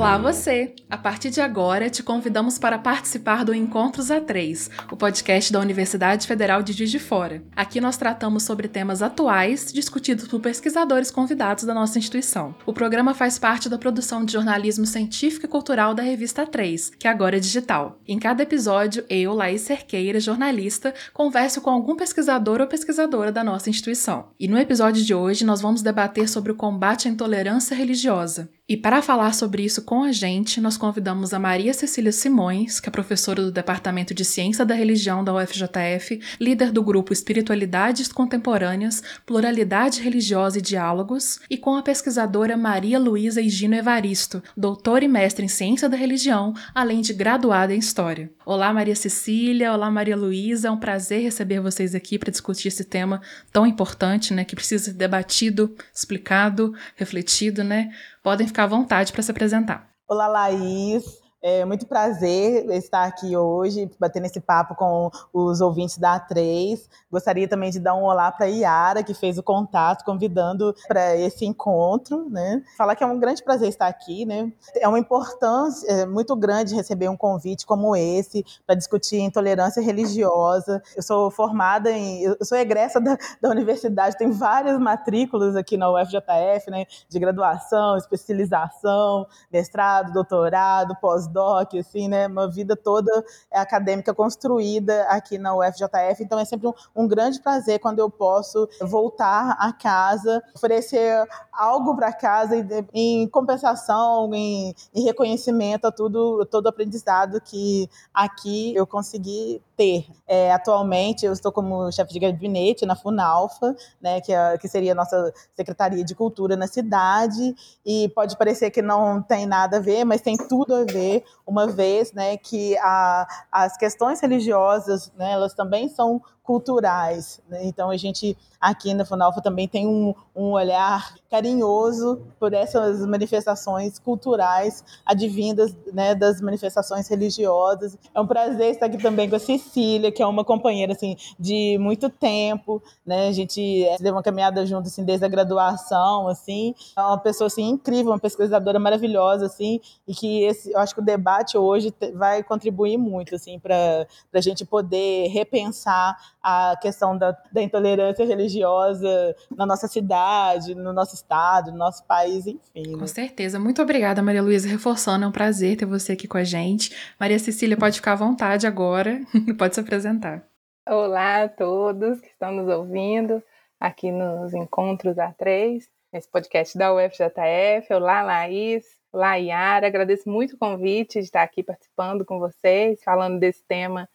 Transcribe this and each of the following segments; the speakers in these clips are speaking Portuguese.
Olá você! A partir de agora, te convidamos para participar do Encontros A3, o podcast da Universidade Federal de Juiz de Fora. Aqui nós tratamos sobre temas atuais discutidos por pesquisadores convidados da nossa instituição. O programa faz parte da produção de jornalismo científico e cultural da revista A3, que agora é digital. Em cada episódio, eu, Laís Cerqueira, jornalista, converso com algum pesquisador ou pesquisadora da nossa instituição. E no episódio de hoje, nós vamos debater sobre o combate à intolerância religiosa. E para falar sobre isso com a gente, nós convidamos a Maria Cecília Simões, que é professora do Departamento de Ciência da Religião da UFJF, líder do grupo Espiritualidades Contemporâneas, Pluralidade Religiosa e Diálogos, e com a pesquisadora Maria Luísa Higino Evaristo, doutora e mestre em Ciência da Religião, além de graduada em História. Olá, Maria Cecília, olá, Maria Luísa, é um prazer receber vocês aqui para discutir esse tema tão importante, né, que precisa ser debatido, explicado, refletido, né? Podem ficar à vontade para se apresentar. Olá, Laís. É muito prazer estar aqui hoje, batendo esse papo com os ouvintes da A3. Gostaria também de dar um olá para a Iara, que fez o contato, convidando para esse encontro. Né? Falar que é um grande prazer estar aqui. Né? É uma importância é, muito grande receber um convite como esse para discutir intolerância religiosa. Eu sou formada em. Eu sou egressa da, da universidade, tenho várias matrículas aqui na UFJF, né? de graduação, especialização, mestrado, doutorado, pós pós-doc, assim, né? Uma vida toda acadêmica construída aqui na UFJF. Então é sempre um, um grande prazer quando eu posso voltar a casa, oferecer algo para casa em compensação, em, em reconhecimento a tudo, todo o aprendizado que aqui eu consegui ter. É, atualmente eu estou como chefe de gabinete na Funalfa, né, que, é, que seria a nossa Secretaria de Cultura na cidade, e pode parecer que não tem nada a ver, mas tem tudo a ver uma vez né, que a, as questões religiosas né, elas também são culturais. Né? Então, a gente aqui na Funalfa também tem um, um olhar carinhoso por essas manifestações culturais advindas né, das manifestações religiosas. É um prazer estar aqui também com a Cecília, que é uma companheira assim, de muito tempo. Né? A gente é, deu uma caminhada junto assim, desde a graduação. Assim. É uma pessoa assim, incrível, uma pesquisadora maravilhosa. Assim, e que esse, eu acho que o debate hoje vai contribuir muito assim, para a gente poder repensar a questão da, da intolerância religiosa na nossa cidade, no nosso estado, no nosso país, enfim. Né? Com certeza. Muito obrigada, Maria Luísa, reforçando. É um prazer ter você aqui com a gente. Maria Cecília, pode ficar à vontade agora, pode se apresentar. Olá a todos que estão nos ouvindo aqui nos Encontros A3, nesse podcast da UFJF. Olá, Laís. Olá, Yara. Agradeço muito o convite de estar aqui participando com vocês, falando desse tema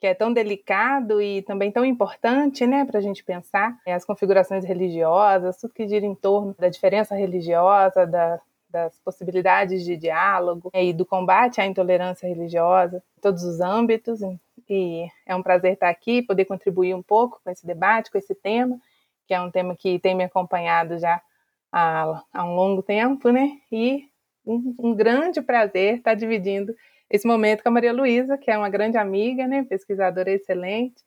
que é tão delicado e também tão importante, né, para a gente pensar é, as configurações religiosas, tudo que gira em torno da diferença religiosa, da, das possibilidades de diálogo né, e do combate à intolerância religiosa, em todos os âmbitos. E é um prazer estar aqui, poder contribuir um pouco com esse debate, com esse tema, que é um tema que tem me acompanhado já há, há um longo tempo, né? E um, um grande prazer estar dividindo esse momento com a Maria Luísa, que é uma grande amiga, né, pesquisadora excelente,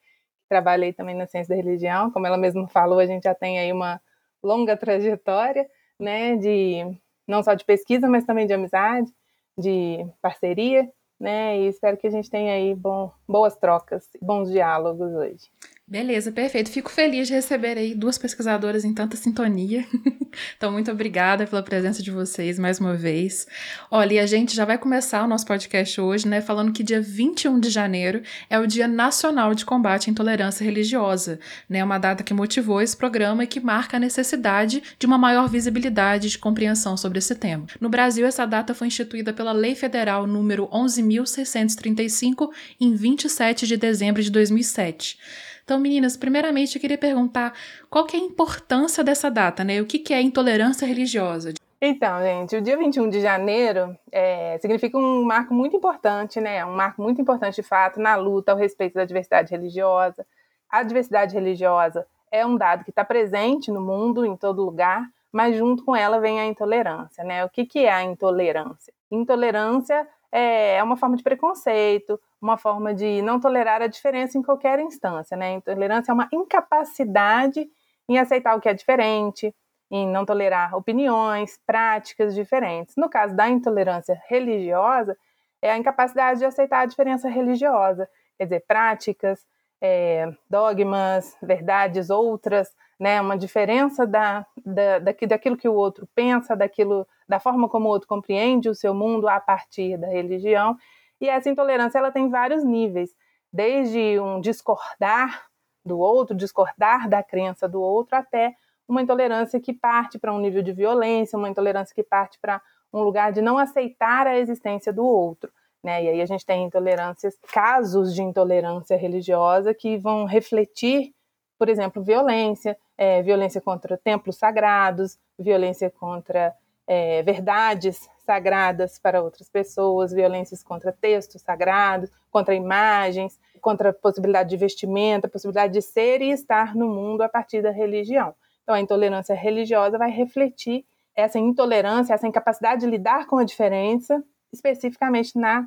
trabalhei também na ciência da religião, como ela mesma falou, a gente já tem aí uma longa trajetória, né, de não só de pesquisa, mas também de amizade, de parceria, né, e espero que a gente tenha aí bom, boas trocas, bons diálogos hoje. Beleza, perfeito. Fico feliz de receber aí duas pesquisadoras em tanta sintonia. então, muito obrigada pela presença de vocês mais uma vez. Olha, e a gente já vai começar o nosso podcast hoje, né, falando que dia 21 de janeiro é o Dia Nacional de Combate à Intolerância Religiosa, né, uma data que motivou esse programa e que marca a necessidade de uma maior visibilidade de compreensão sobre esse tema. No Brasil, essa data foi instituída pela Lei Federal número 11.635 em 27 de dezembro de 2007. Então, meninas, primeiramente eu queria perguntar qual que é a importância dessa data, né? O que, que é intolerância religiosa? Então, gente, o dia 21 de janeiro é, significa um marco muito importante, né? Um marco muito importante, de fato, na luta ao respeito da diversidade religiosa. A diversidade religiosa é um dado que está presente no mundo, em todo lugar, mas junto com ela vem a intolerância, né? O que, que é a intolerância? Intolerância é, é uma forma de preconceito, uma forma de não tolerar a diferença em qualquer instância. Né? Intolerância é uma incapacidade em aceitar o que é diferente, em não tolerar opiniões, práticas diferentes. No caso da intolerância religiosa, é a incapacidade de aceitar a diferença religiosa, quer dizer, práticas, é, dogmas, verdades outras, né, uma diferença da, da, daquilo que o outro pensa, daquilo, da forma como o outro compreende o seu mundo a partir da religião. E essa intolerância ela tem vários níveis, desde um discordar do outro, discordar da crença do outro, até uma intolerância que parte para um nível de violência, uma intolerância que parte para um lugar de não aceitar a existência do outro. Né? E aí a gente tem intolerâncias, casos de intolerância religiosa que vão refletir, por exemplo, violência, é, violência contra templos sagrados, violência contra é, verdades sagradas para outras pessoas, violências contra textos sagrados, contra imagens, contra a possibilidade de vestimenta, a possibilidade de ser e estar no mundo a partir da religião. Então, a intolerância religiosa vai refletir essa intolerância, essa incapacidade de lidar com a diferença, especificamente na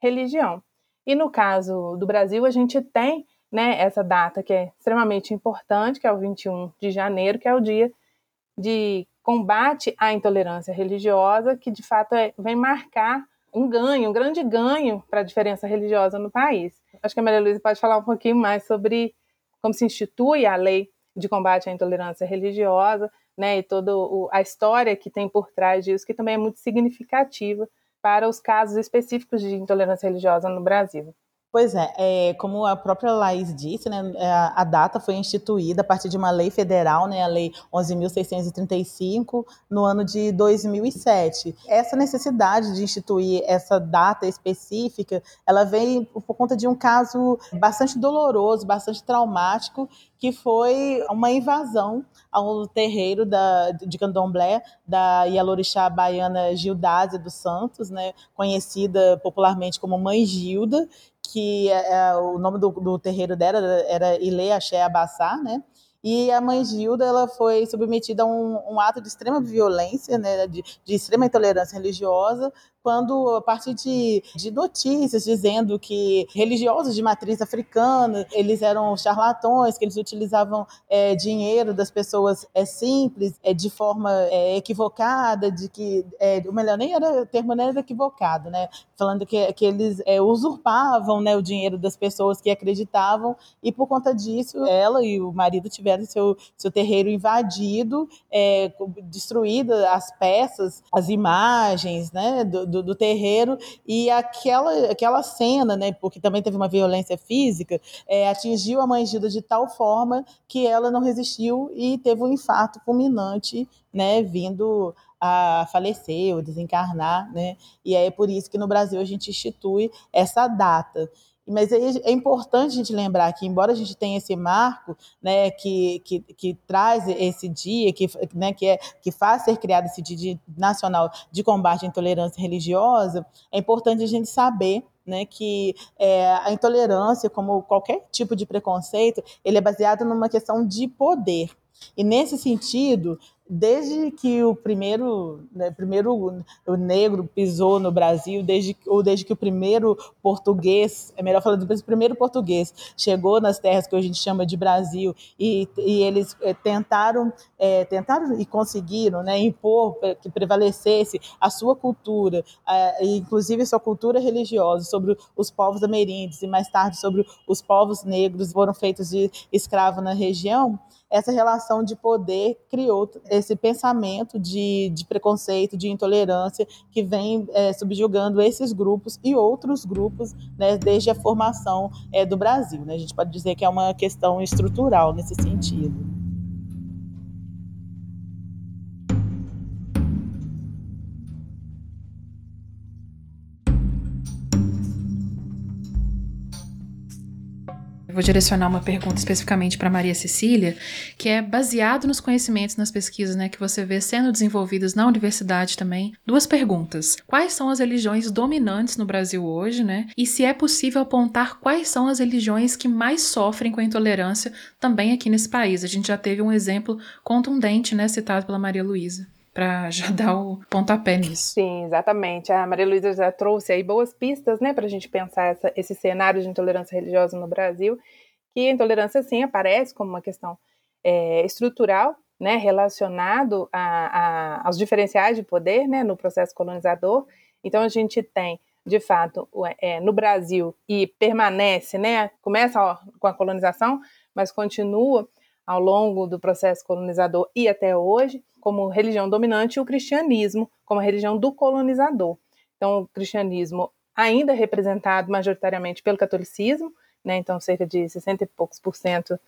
religião. E no caso do Brasil, a gente tem né, essa data que é extremamente importante, que é o 21 de janeiro, que é o dia de combate à intolerância religiosa, que de fato é, vem marcar um ganho, um grande ganho para a diferença religiosa no país. Acho que a Maria Luísa pode falar um pouquinho mais sobre como se institui a lei de combate à intolerância religiosa, né, e toda a história que tem por trás disso, que também é muito significativa para os casos específicos de intolerância religiosa no Brasil. Pois é, é, como a própria Laís disse, né, é, a, data foi instituída a partir de uma lei federal, né, a Lei 11.635, no ano de 2007. Essa necessidade de instituir essa data específica, ela vem por conta de um caso bastante doloroso, bastante traumático, que foi uma invasão ao terreiro da, de candomblé da Yalorixá baiana Gildásia dos Santos, né, conhecida popularmente como Mãe Gilda, que é, é, o nome do, do, terreiro dela era Ile Axé Abassá, né? E a mãe Gilda ela foi submetida a um, um ato de extrema violência, né, de, de extrema intolerância religiosa, quando, a partir de, de notícias dizendo que religiosos de matriz africana, eles eram charlatões, que eles utilizavam é, dinheiro das pessoas é, simples é, de forma é, equivocada, de que, é, o melhor nem era, o termo nem era equivocado, né? Falando que, que eles é, usurpavam né, o dinheiro das pessoas que acreditavam, e por conta disso, ela e o marido tiveram seu, seu terreiro invadido, é, destruído as peças, as imagens, né? Do, do, do, terreiro e aquela, aquela cena, né, porque também teve uma violência física, é, atingiu a mãe Gilda de tal forma que ela não resistiu e teve um infarto fulminante, né, vindo a falecer ou desencarnar, né? E é por isso que no Brasil a gente institui essa data. Mas é importante a gente lembrar que, embora a gente tenha esse marco, né, que, que, que traz esse dia, que, né, que, é, que faz ser criado esse Dia Nacional de Combate à Intolerância Religiosa, é importante a gente saber né, que é, a intolerância, como qualquer tipo de preconceito, ele é baseado numa questão de poder. E nesse sentido, desde que o primeiro, né, primeiro o negro pisou no Brasil, desde, ou desde que o primeiro português, é melhor falar do primeiro português, chegou nas terras que a gente chama de Brasil e, e eles é, tentaram, é, tentaram e conseguiram né, impor que prevalecesse a sua cultura, inclusive sua cultura religiosa, sobre os povos ameríndios e mais tarde sobre os povos negros foram feitos de escravo na região, essa relação de poder criou esse pensamento de, de preconceito, de intolerância que vem é, subjugando esses grupos e outros grupos né, desde a formação é, do Brasil. Né? A gente pode dizer que é uma questão estrutural nesse sentido. Vou direcionar uma pergunta especificamente para Maria Cecília, que é baseado nos conhecimentos nas pesquisas né, que você vê sendo desenvolvidas na universidade também. Duas perguntas. Quais são as religiões dominantes no Brasil hoje, né? E se é possível apontar quais são as religiões que mais sofrem com a intolerância também aqui nesse país? A gente já teve um exemplo contundente, né, citado pela Maria Luísa para já dar o pontapé nisso. Sim, exatamente. A Maria Luísa já trouxe aí boas pistas, né, para a gente pensar essa, esse cenário de intolerância religiosa no Brasil, que a intolerância sim aparece como uma questão é, estrutural né, relacionado a, a, aos diferenciais de poder né, no processo colonizador. Então, a gente tem, de fato, é, no Brasil, e permanece, né, começa ó, com a colonização, mas continua ao longo do processo colonizador e até hoje, como religião dominante, o cristianismo como a religião do colonizador. Então, o cristianismo ainda é representado majoritariamente pelo catolicismo, né, então cerca de 60 e poucos por cento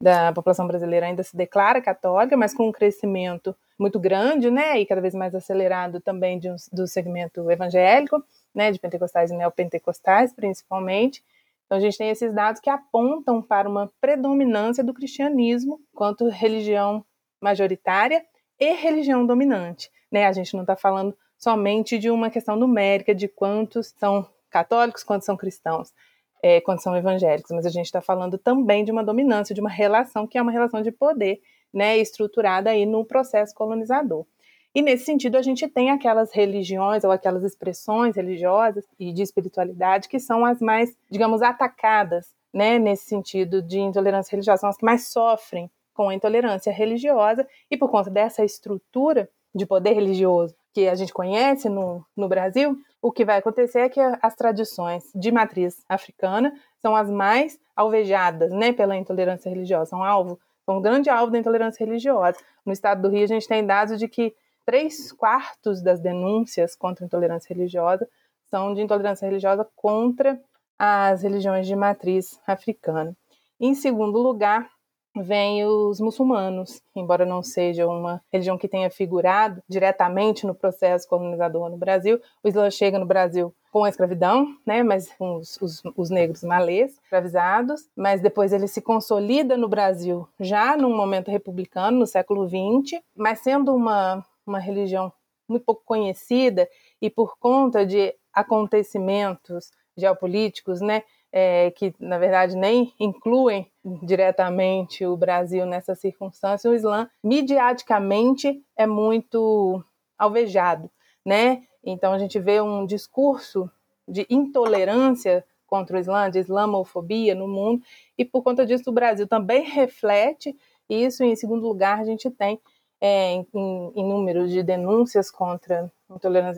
da população brasileira ainda se declara católica, mas com um crescimento muito grande, né, e cada vez mais acelerado também um, do segmento evangélico, né, de pentecostais e neopentecostais, principalmente. Então a gente tem esses dados que apontam para uma predominância do cristianismo quanto religião majoritária e religião dominante, né? A gente não está falando somente de uma questão numérica de quantos são católicos, quantos são cristãos é, quando são evangélicos, mas a gente está falando também de uma dominância, de uma relação que é uma relação de poder, né, estruturada aí no processo colonizador. E nesse sentido, a gente tem aquelas religiões ou aquelas expressões religiosas e de espiritualidade que são as mais, digamos, atacadas, né, nesse sentido de intolerância religiosa, são as que mais sofrem com a intolerância religiosa e por conta dessa estrutura de poder religioso que a gente conhece no, no Brasil, o que vai acontecer é que as tradições de matriz africana são as mais alvejadas né, pela intolerância religiosa, são alvo, são um grande alvo da intolerância religiosa. No estado do Rio, a gente tem dados de que três quartos das denúncias contra intolerância religiosa são de intolerância religiosa contra as religiões de matriz africana. Em segundo lugar, vem os muçulmanos, embora não seja uma religião que tenha figurado diretamente no processo colonizador no Brasil. O Islã chega no Brasil com a escravidão, né, mas com os, os, os, negros malês escravizados, mas depois ele se consolida no Brasil já num momento republicano, no século XX, mas sendo uma, uma religião muito pouco conhecida e por conta de acontecimentos geopolíticos, né, é, que na verdade nem incluem diretamente o Brasil nessa circunstância, o Islã midiaticamente é muito alvejado, né? Então a gente vê um discurso de intolerância contra o Islã, de islamofobia no mundo, e por conta disso o Brasil também reflete isso. E em segundo lugar, a gente tem é, em, em número de denúncias contra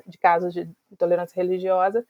de casos de intolerância religiosa,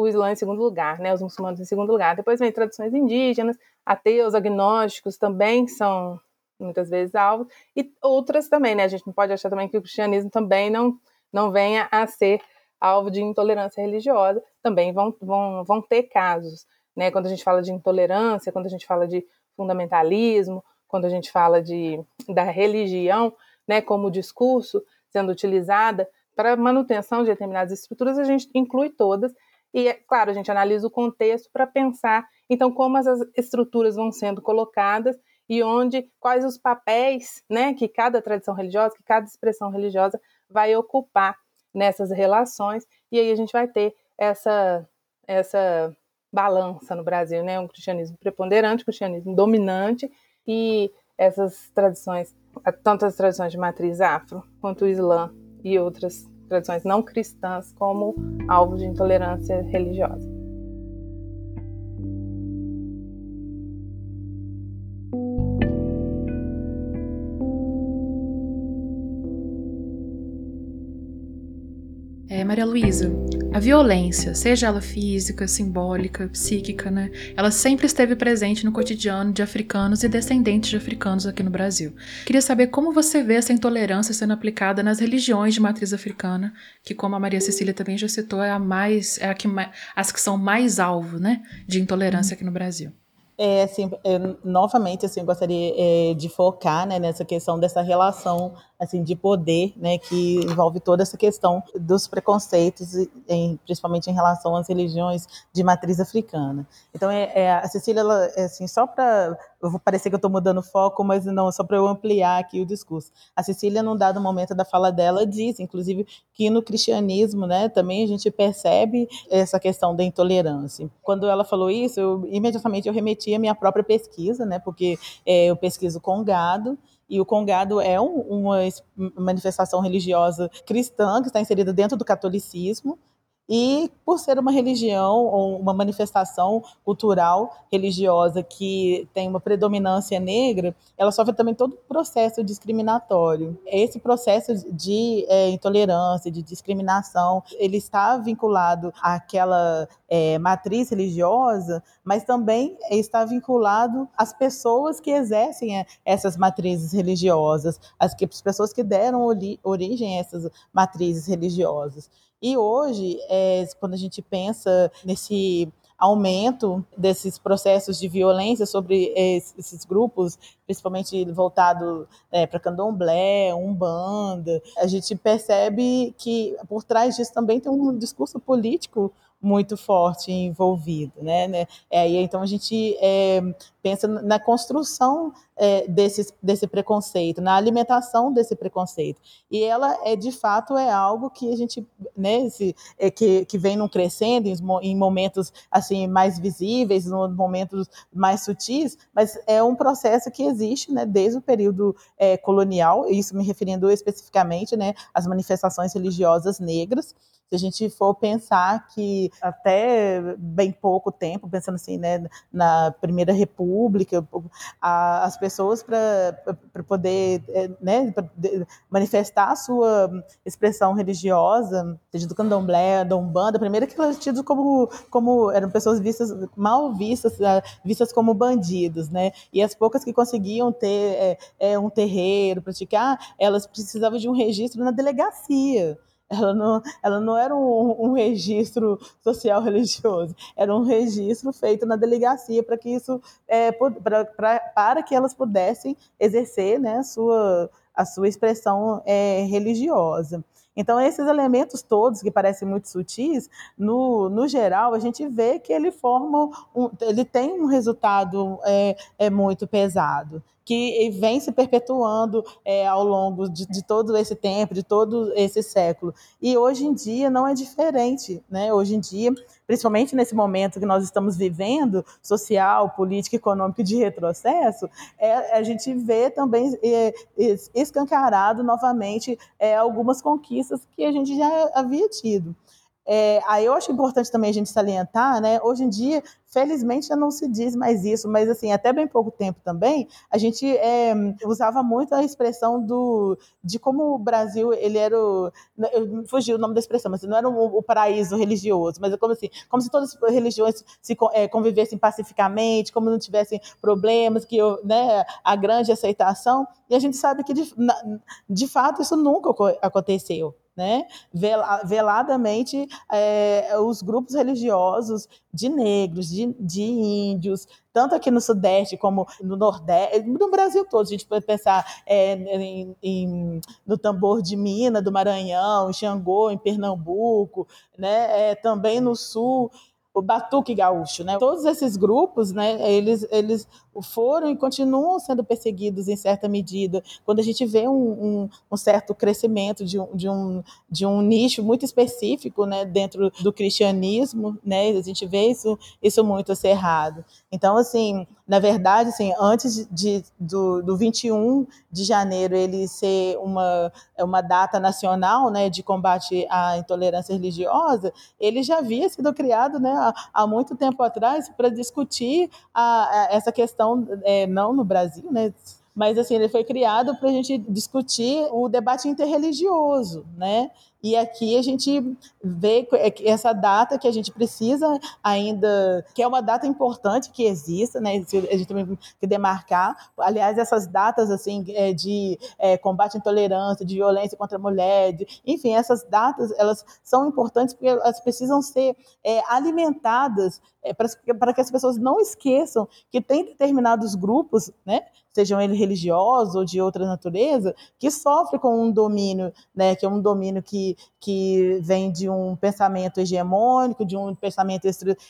o Islã em segundo lugar, né, os muçulmanos em segundo lugar. Depois vem tradições indígenas, ateus, agnósticos também são muitas vezes alvos, e outras também, né? A gente não pode achar também que o cristianismo também não, não venha a ser alvo de intolerância religiosa, também vão, vão, vão ter casos, né? Quando a gente fala de intolerância, quando a gente fala de fundamentalismo, quando a gente fala de, da religião, né, como discurso sendo utilizada para manutenção de determinadas estruturas, a gente inclui todas e, é claro, a gente analisa o contexto para pensar, então, como essas estruturas vão sendo colocadas e onde, quais os papéis né, que cada tradição religiosa, que cada expressão religiosa vai ocupar nessas relações, e aí a gente vai ter essa, essa balança no Brasil, né? Um cristianismo preponderante, um cristianismo dominante, e essas tradições, tanto as tradições de matriz afro, quanto o Islã e outras tradições não cristãs como alvo de intolerância religiosa. É, Maria Luísa, a violência, seja ela física, simbólica, psíquica, né, ela sempre esteve presente no cotidiano de africanos e descendentes de africanos aqui no Brasil. Queria saber como você vê essa intolerância sendo aplicada nas religiões de matriz africana, que como a Maria Cecília também já citou, é a mais é a que as que são mais alvo, né, de intolerância aqui no Brasil. É, assim, eu, novamente, assim, gostaria é, de focar né, nessa questão dessa relação assim de poder, né, que envolve toda essa questão dos preconceitos, em, principalmente em relação às religiões de matriz africana. Então, é, é a Cecília, ela, é assim, só para eu vou parecer que eu estou mudando foco, mas não, só para eu ampliar aqui o discurso. A Cecília, num dado momento da fala dela, diz, inclusive, que no cristianismo, né, também a gente percebe essa questão da intolerância. Quando ela falou isso, eu, imediatamente eu remeti à minha própria pesquisa, né, porque é, eu pesquiso com gado, e o congado é um, uma manifestação religiosa cristã que está inserida dentro do catolicismo. E por ser uma religião ou uma manifestação cultural religiosa que tem uma predominância negra, ela sofre também todo o processo discriminatório. Esse processo de é, intolerância, de discriminação, ele está vinculado àquela é, matriz religiosa, mas também está vinculado às pessoas que exercem é, essas matrizes religiosas, as, que, as pessoas que deram origem a essas matrizes religiosas. E hoje, é, quando a gente pensa nesse aumento desses processos de violência sobre esses grupos, principalmente voltado é, para candomblé, umbanda, a gente percebe que por trás disso também tem um discurso político muito forte envolvido, né? né? É, então a gente é, pensa na construção é, desse, desse preconceito, na alimentação desse preconceito. E ela é de fato é algo que a gente, né, esse, é, que, que vem num crescendo em, em momentos assim mais visíveis, em momentos mais sutis, mas é um processo que existe, né, desde o período é, colonial. Isso me referindo especificamente, né, às manifestações religiosas negras se a gente for pensar que até bem pouco tempo, pensando assim, né, na Primeira República, a, as pessoas para poder é, né, manifestar a sua expressão religiosa, seja do candomblé, da umbanda, primeiro que elas tidas como, como eram pessoas vistas mal vistas, é, vistas como bandidos, né? E as poucas que conseguiam ter é, é, um terreiro, praticar, elas precisavam de um registro na delegacia. Ela não, ela não era um, um registro social religioso, era um registro feito na delegacia para que isso é, pra, pra, para que elas pudessem exercer né, a, sua, a sua expressão é, religiosa. Então, esses elementos todos, que parecem muito sutis, no, no geral, a gente vê que ele forma, um, ele tem um resultado é, é muito pesado que vem se perpetuando é, ao longo de, de, todo esse tempo, de todo esse século. E hoje em dia não é diferente. Né? Hoje em dia, principalmente nesse momento que nós estamos vivendo, social, político, econômico de retrocesso, é, a gente vê também é, escancarado novamente é, algumas conquistas que a gente já havia tido. É, aí eu acho importante também a gente salientar, né? Hoje em dia, felizmente, já não se diz mais isso, mas assim, até bem pouco tempo também, a gente é, usava muito a expressão do de como o Brasil ele era o, fugiu o nome da expressão, mas não era o, o paraíso religioso, mas é como assim, como se todas as religiões se é, convivessem pacificamente, como não tivessem problemas, que né, a grande aceitação. E a gente sabe que de, de fato isso nunca aconteceu né? veladamente é, os grupos religiosos de negros, de, de, índios, tanto aqui no Sudeste como no Nordeste, no Brasil todo. A gente pode pensar é, em, em, no tambor de Minas, do Maranhão, em Xangô, em Pernambuco, né? É, também no Sul o batuque gaúcho, né? Todos esses grupos, né, eles, eles foram e continuam sendo perseguidos em certa medida. Quando a gente vê um, um, um certo crescimento de um, de, um, de um nicho muito específico, né, dentro do cristianismo, né, a gente vê isso, isso muito cerrado. Então, assim, na verdade, assim, antes de, do, do 21 de janeiro ele ser uma, uma data nacional né, de combate à intolerância religiosa, ele já havia sido criado né, há, há muito tempo atrás para discutir a, a, essa questão, é, não no Brasil, né, mas assim ele foi criado para a gente discutir o debate interreligioso, né? E aqui a gente vê é essa data que a gente precisa ainda, que é uma data importante que exista, né? A gente também tem que demarcar. Aliás, essas datas assim é, de é, combate à intolerância, de violência contra a mulher, de, enfim, essas datas elas são importantes porque elas precisam ser é, alimentadas é, para que as pessoas não esqueçam que tem determinados grupos, né? Sejam eles religiosos ou de outra natureza, que sofrem com um domínio, né? Que é um domínio que que, vem de um pensamento hegemônico, de um pensamento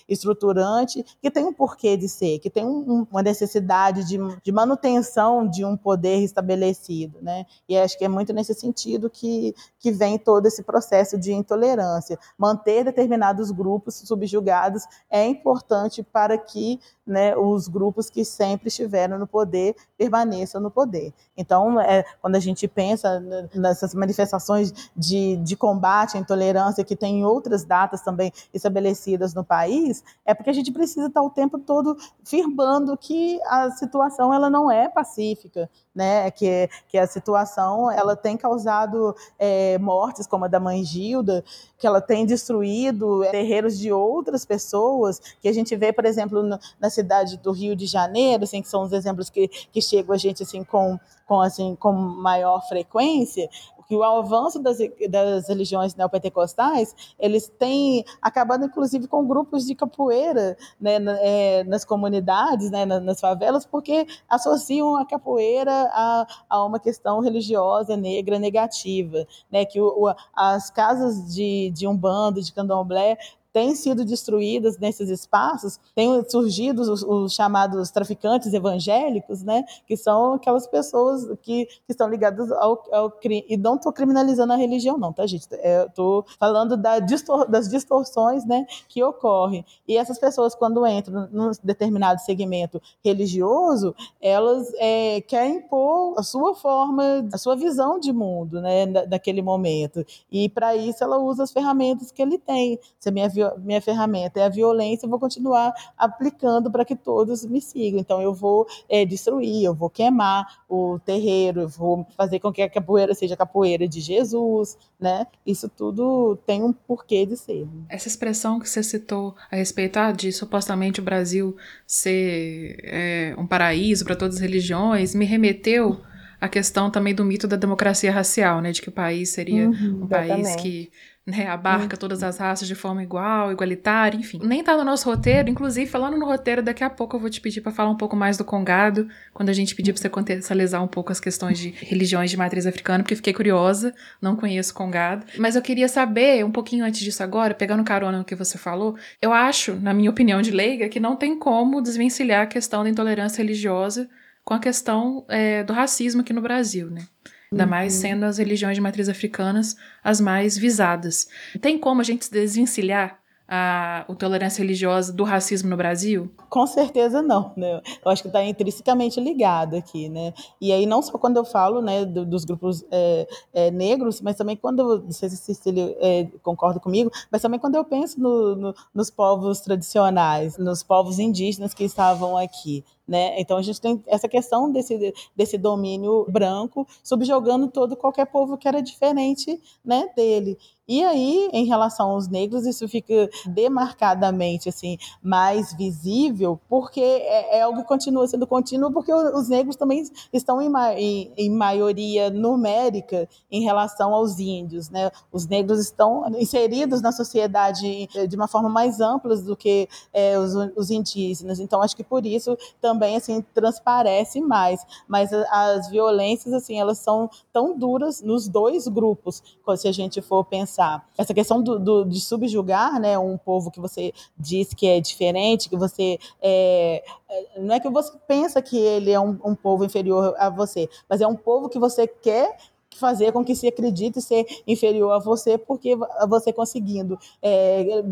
estruturante, que tem um porquê de ser, que tem um, uma necessidade de, de, manutenção de um poder estabelecido. Né? E acho que é muito nesse sentido que, que vem todo esse processo de intolerância. Manter determinados grupos subjugados é importante para que né, os grupos que sempre estiveram no poder permaneçam no poder. Então, é, quando a gente pensa nessas manifestações de, de combate à intolerância que tem outras datas também estabelecidas no país, é porque a gente precisa estar o tempo todo firmando que a situação ela não é pacífica, né? Que, que a situação ela tem causado é, mortes, como a da mãe Gilda, que ela tem destruído terreiros de outras pessoas, que a gente vê, por exemplo, na cidade do Rio de Janeiro, assim, que são os exemplos que, que chegam a gente assim com, com, assim, com maior frequência, que o avanço das, das religiões neopentecostais, eles têm acabado, inclusive, com grupos de capoeira né, é, nas comunidades, né, nas favelas, porque associam a capoeira a, a uma questão religiosa negra negativa, né, que o, as casas de, de umbanda, de candomblé, têm sido destruídas nesses espaços, têm surgido os, os, chamados traficantes evangélicos, né, que são aquelas pessoas que, que estão ligadas ao, ao crime. E não estou criminalizando a religião, não, tá, gente? Estou falando da distor das distorções né, que ocorrem. E essas pessoas, quando entram num determinado segmento religioso, elas é, querem impor a sua forma, a sua visão de mundo né, daquele momento. E, para isso, ela usa as ferramentas que ele tem. Se a minha minha ferramenta é a violência, eu vou continuar aplicando para que todos me sigam. Então, eu vou é, destruir, eu vou queimar o terreiro, eu vou fazer com que a capoeira seja a capoeira de Jesus, né? Isso tudo tem um porquê de ser. Essa expressão que você citou a respeito ah, de supostamente o Brasil ser é, um paraíso para todas as religiões me remeteu à questão também do mito da democracia racial, né? De que o país seria uhum, um país que né, abarca hum. todas as raças de forma igual, igualitária, enfim. Nem tá no nosso roteiro, inclusive falando no roteiro, daqui a pouco eu vou te pedir para falar um pouco mais do Congado, quando a gente pedir para você contextualizar um pouco as questões de religiões de matriz africana, porque fiquei curiosa, não conheço Congado. Mas eu queria saber, um pouquinho antes disso agora, pegando carona no que você falou, eu acho, na minha opinião de leiga, que não tem como desvencilhar a questão da intolerância religiosa com a questão é, do racismo aqui no Brasil, né? Ainda uhum. mais sendo as religiões de matriz africanas as mais visadas. Tem como a gente desvencilhar a, a tolerância religiosa do racismo no Brasil? Com certeza não, né? Eu acho que está intrinsecamente ligado aqui, né? E aí não só quando eu falo, né, do, dos grupos é, é, negros, mas também quando, não sei se Cecília é, concorda comigo, mas também quando eu penso no, no, nos povos tradicionais, nos povos indígenas que estavam aqui, né? Então a gente tem essa questão desse, desse domínio branco subjugando todo qualquer povo que era diferente né, dele. E aí, em relação aos negros, isso fica demarcadamente assim mais visível, porque é, é algo que continua sendo contínuo, porque os negros também estão em, em, em, maioria numérica em relação aos índios. Né? Os negros estão inseridos na sociedade de uma forma mais ampla do que é, os, os indígenas. Então, acho que por isso também assim transparece mais. Mas as violências assim elas são tão duras nos dois grupos, se a gente for pensar pensar. Essa questão do, do, de subjugar né, um povo que você diz que é diferente, que você. É, é, não é que você pensa que ele é um, um povo inferior a você, mas é um povo que você quer fazer com que se acredite ser inferior a você, porque você conseguindo é,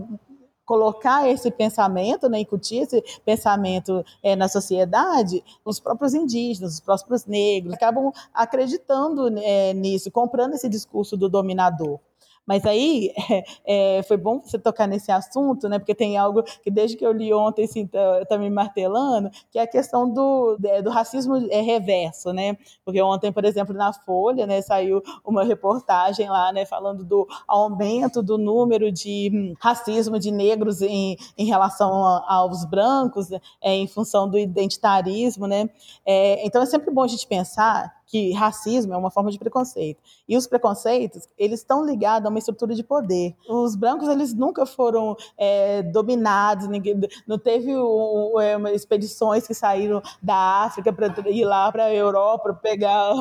colocar esse pensamento, né, incutir esse pensamento é, na sociedade, os próprios indígenas, os próprios negros acabam acreditando é, nisso, comprando esse discurso do dominador. Mas aí é, foi bom você tocar nesse assunto, né? Porque tem algo que desde que eu li ontem assim, tá, tá me martelando, que é a questão do, do racismo é, reverso, né? Porque ontem, por exemplo, na Folha, né, saiu uma reportagem lá, né, falando do aumento do número de hum, racismo de negros em, em relação aos brancos, é, em função do identitarismo, né? É, então é sempre bom a gente pensar que racismo é uma forma de preconceito. E os preconceitos, eles estão ligados a uma estrutura de poder. Os brancos, eles nunca foram é, dominados, ninguém, não teve um, é, expedições que saíram da África para ir lá para a Europa, pegar,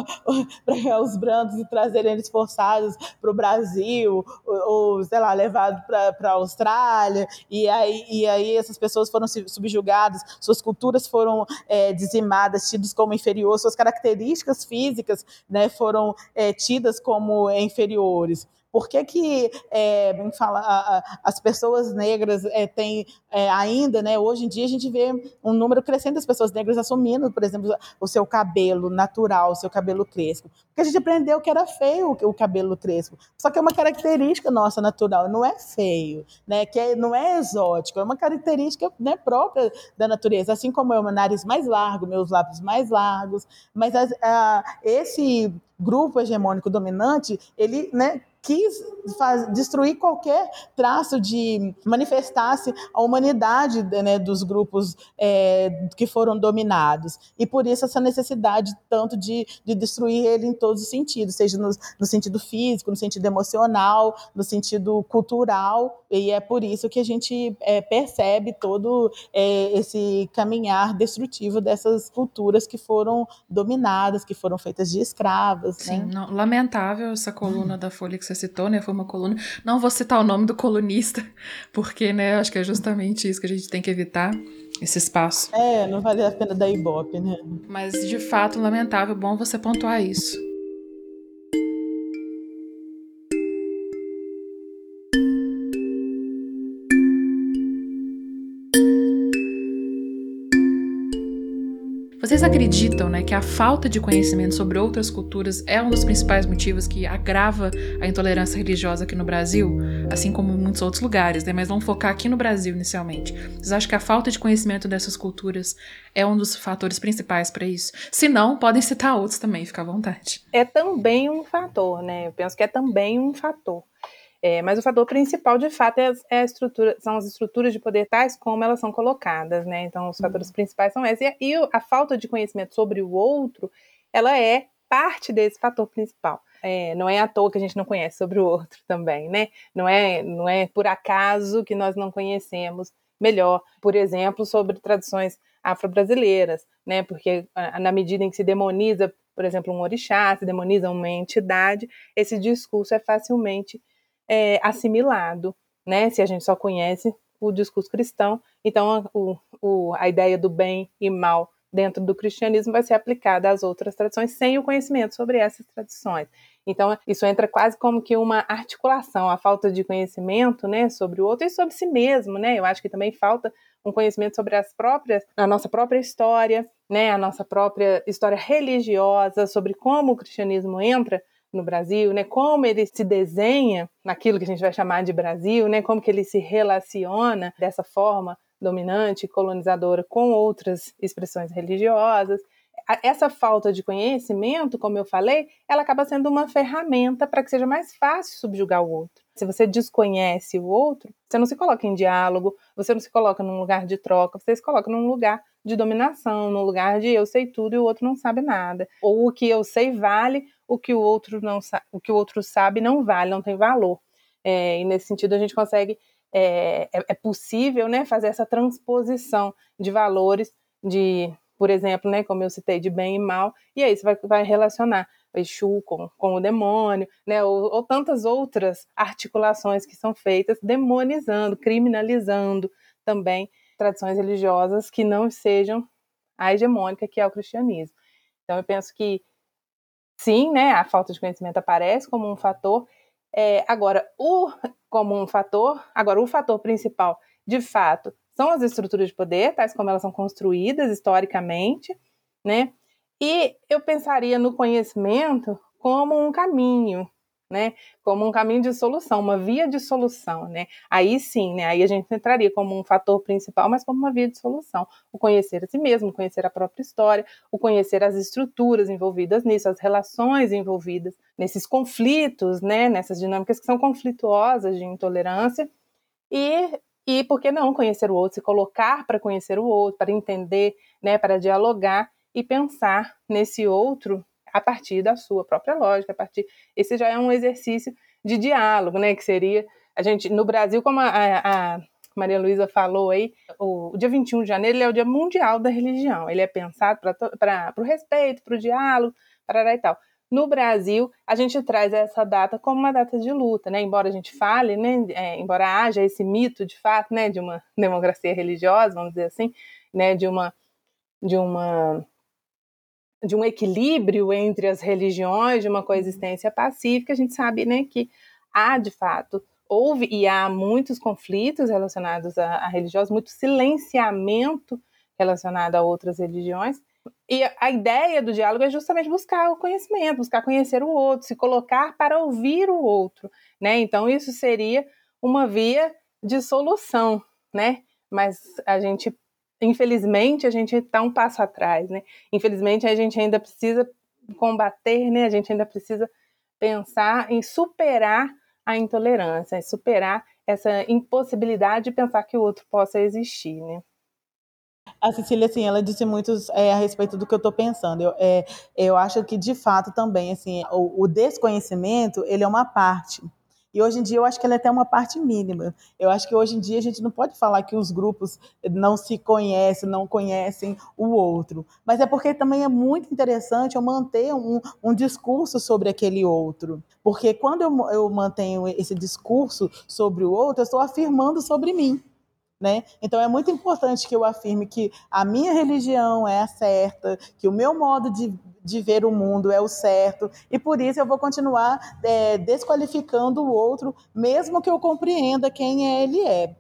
pegar os brancos e trazerem eles forçados para o Brasil, ou, ou, sei lá, levados para a Austrália, e aí, e aí essas pessoas foram subjugadas, suas culturas foram é, dizimadas, tidas como inferiores, suas características físicas físicas né, foram é, tidas como inferiores. Por que, que é, fala, a, a, as pessoas negras é, têm é, ainda, né, hoje em dia a gente vê um número crescente das pessoas negras assumindo, por exemplo, o seu cabelo natural, o seu cabelo crespo. Porque a gente aprendeu que era feio o, cabelo crespo. Só que é uma característica nossa natural, não é feio, né, que é, não é exótico, é uma característica né, própria da natureza. Assim como é o meu nariz mais largo, meus lábios mais largos, mas a, esse grupo hegemônico dominante, ele né, quis faz, destruir qualquer traço de manifestasse a humanidade né, dos grupos é, que foram dominados. E por isso essa necessidade tanto de, de destruir ele em todos os sentidos, seja no, no sentido físico, no sentido emocional, no sentido cultural. E é por isso que a gente é, percebe todo é, esse caminhar destrutivo dessas culturas que foram dominadas, que foram feitas de Sim, né? não, lamentável essa coluna hum. da Folha que você citou, né? Foi uma coluna. Não vou citar o nome do colunista, porque, né, acho que é justamente isso que a gente tem que evitar esse espaço. É, não vale a pena dar ibope, né? Mas de fato, lamentável, bom você pontuar isso. Vocês acreditam né, que a falta de conhecimento sobre outras culturas é um dos principais motivos que agrava a intolerância religiosa aqui no Brasil, assim como em muitos outros lugares, né? Mas vamos focar aqui no Brasil inicialmente. Vocês acham que a falta de conhecimento dessas culturas é um dos fatores principais para isso? Se não, podem citar outros também, fica à vontade. É também um fator, né? Eu penso que é também um fator. É, mas o fator principal, de fato, é, é estrutura, são as estruturas de poder tais como elas são colocadas, né? Então, os fatores uhum. principais são esses. E, e a falta de conhecimento sobre o outro, ela é parte desse fator principal. É, não é à toa que a gente não conhece sobre o outro também, né? Não é, não é por acaso que nós não conhecemos melhor, por exemplo, sobre tradições afro-brasileiras, né? Porque na medida em que se demoniza, por exemplo, um orixá, se demoniza uma entidade, esse discurso é facilmente é, assimilado, né? Se a gente só conhece o discurso cristão, então o, o, a ideia do bem e mal dentro do cristianismo vai ser aplicada às outras tradições sem o conhecimento sobre essas tradições. Então, isso entra quase como que uma articulação, a falta de conhecimento, né, sobre o outro e sobre si mesmo, né? Eu acho que também falta um conhecimento sobre as próprias, a nossa própria história, né, a nossa própria história religiosa, sobre como o cristianismo entra no Brasil, né? Como ele se desenha naquilo que a gente vai chamar de Brasil, né? Como que ele se relaciona dessa forma dominante, colonizadora com outras expressões religiosas. Essa falta de conhecimento, como eu falei, ela acaba sendo uma ferramenta para que seja mais fácil subjugar o outro. Se você desconhece o outro, você não se coloca em diálogo, você não se coloca num lugar de troca, você se coloca num lugar de dominação, num lugar de eu sei tudo e o outro não sabe nada. Ou o que eu sei vale, o que o outro não o que o outro sabe não vale, não tem valor. É, e nesse sentido a gente consegue é, é, é, possível né, fazer essa transposição de valores de, por exemplo, né, como eu citei, de bem e mal, e aí você vai, vai relacionar o Exu com, com o demônio, né, ou, ou tantas outras articulações que são feitas demonizando, criminalizando também tradições religiosas que não sejam a hegemônica que é o cristianismo. Então eu penso que sim, né, a falta de conhecimento aparece como um fator. É, agora, o como um fator, agora o fator principal, de fato, são as estruturas de poder, tais como elas são construídas historicamente, né? E eu pensaria no conhecimento como um caminho, né, como um caminho de solução, uma via de solução, né? Aí sim, né, aí a gente entraria como um fator principal, mas como uma via de solução. O conhecer a si mesmo, conhecer a própria história, o conhecer as estruturas envolvidas nisso, as relações envolvidas nesses conflitos, né, nessas dinâmicas que são conflituosas de intolerância e e por que não conhecer o outro, se colocar para conhecer o outro, para entender, né, para dialogar e pensar nesse outro a partir da sua própria lógica, a partir esse já é um exercício de diálogo, né, que seria a gente no Brasil, como a, a Maria Luísa falou aí, o, o, dia 21 de janeiro é o dia mundial da religião. Ele é pensado para o respeito, para o diálogo, para e tal. No Brasil, a gente traz essa data como uma data de luta, né? Embora a gente fale, né? É, embora haja esse mito de fato, né? De uma democracia religiosa, vamos dizer assim, né? De uma de uma de um equilíbrio entre as religiões, de uma coexistência pacífica, a gente sabe né, que há de fato houve e há muitos conflitos relacionados a, a religiosos, muito silenciamento relacionado a outras religiões. E a ideia do diálogo é justamente buscar o conhecimento, buscar conhecer o outro, se colocar para ouvir o outro, né? Então isso seria uma via de solução, né? Mas a gente, infelizmente, a gente está um passo atrás, né? Infelizmente a gente ainda precisa combater, né? A gente ainda precisa pensar em superar a intolerância, superar essa impossibilidade de pensar que o outro possa existir, né? A Cecília, assim, ela disse muito é, a respeito do que eu estou pensando. Eu, é, eu acho que, de fato, também, assim, o, o, desconhecimento, ele é uma parte. E hoje em dia eu acho que ele é até uma parte mínima. Eu acho que hoje em dia a gente não pode falar que os grupos não se conhecem, não conhecem o outro. Mas é porque também é muito interessante eu manter um, um discurso sobre aquele outro. Porque quando eu, eu mantenho esse discurso sobre o outro, eu estou afirmando sobre mim. Né? Então é muito importante que eu afirme que a minha religião é a certa, que o meu modo de, de ver o mundo é o certo, e por isso eu vou continuar é, desqualificando o outro, mesmo que eu compreenda quem ele é.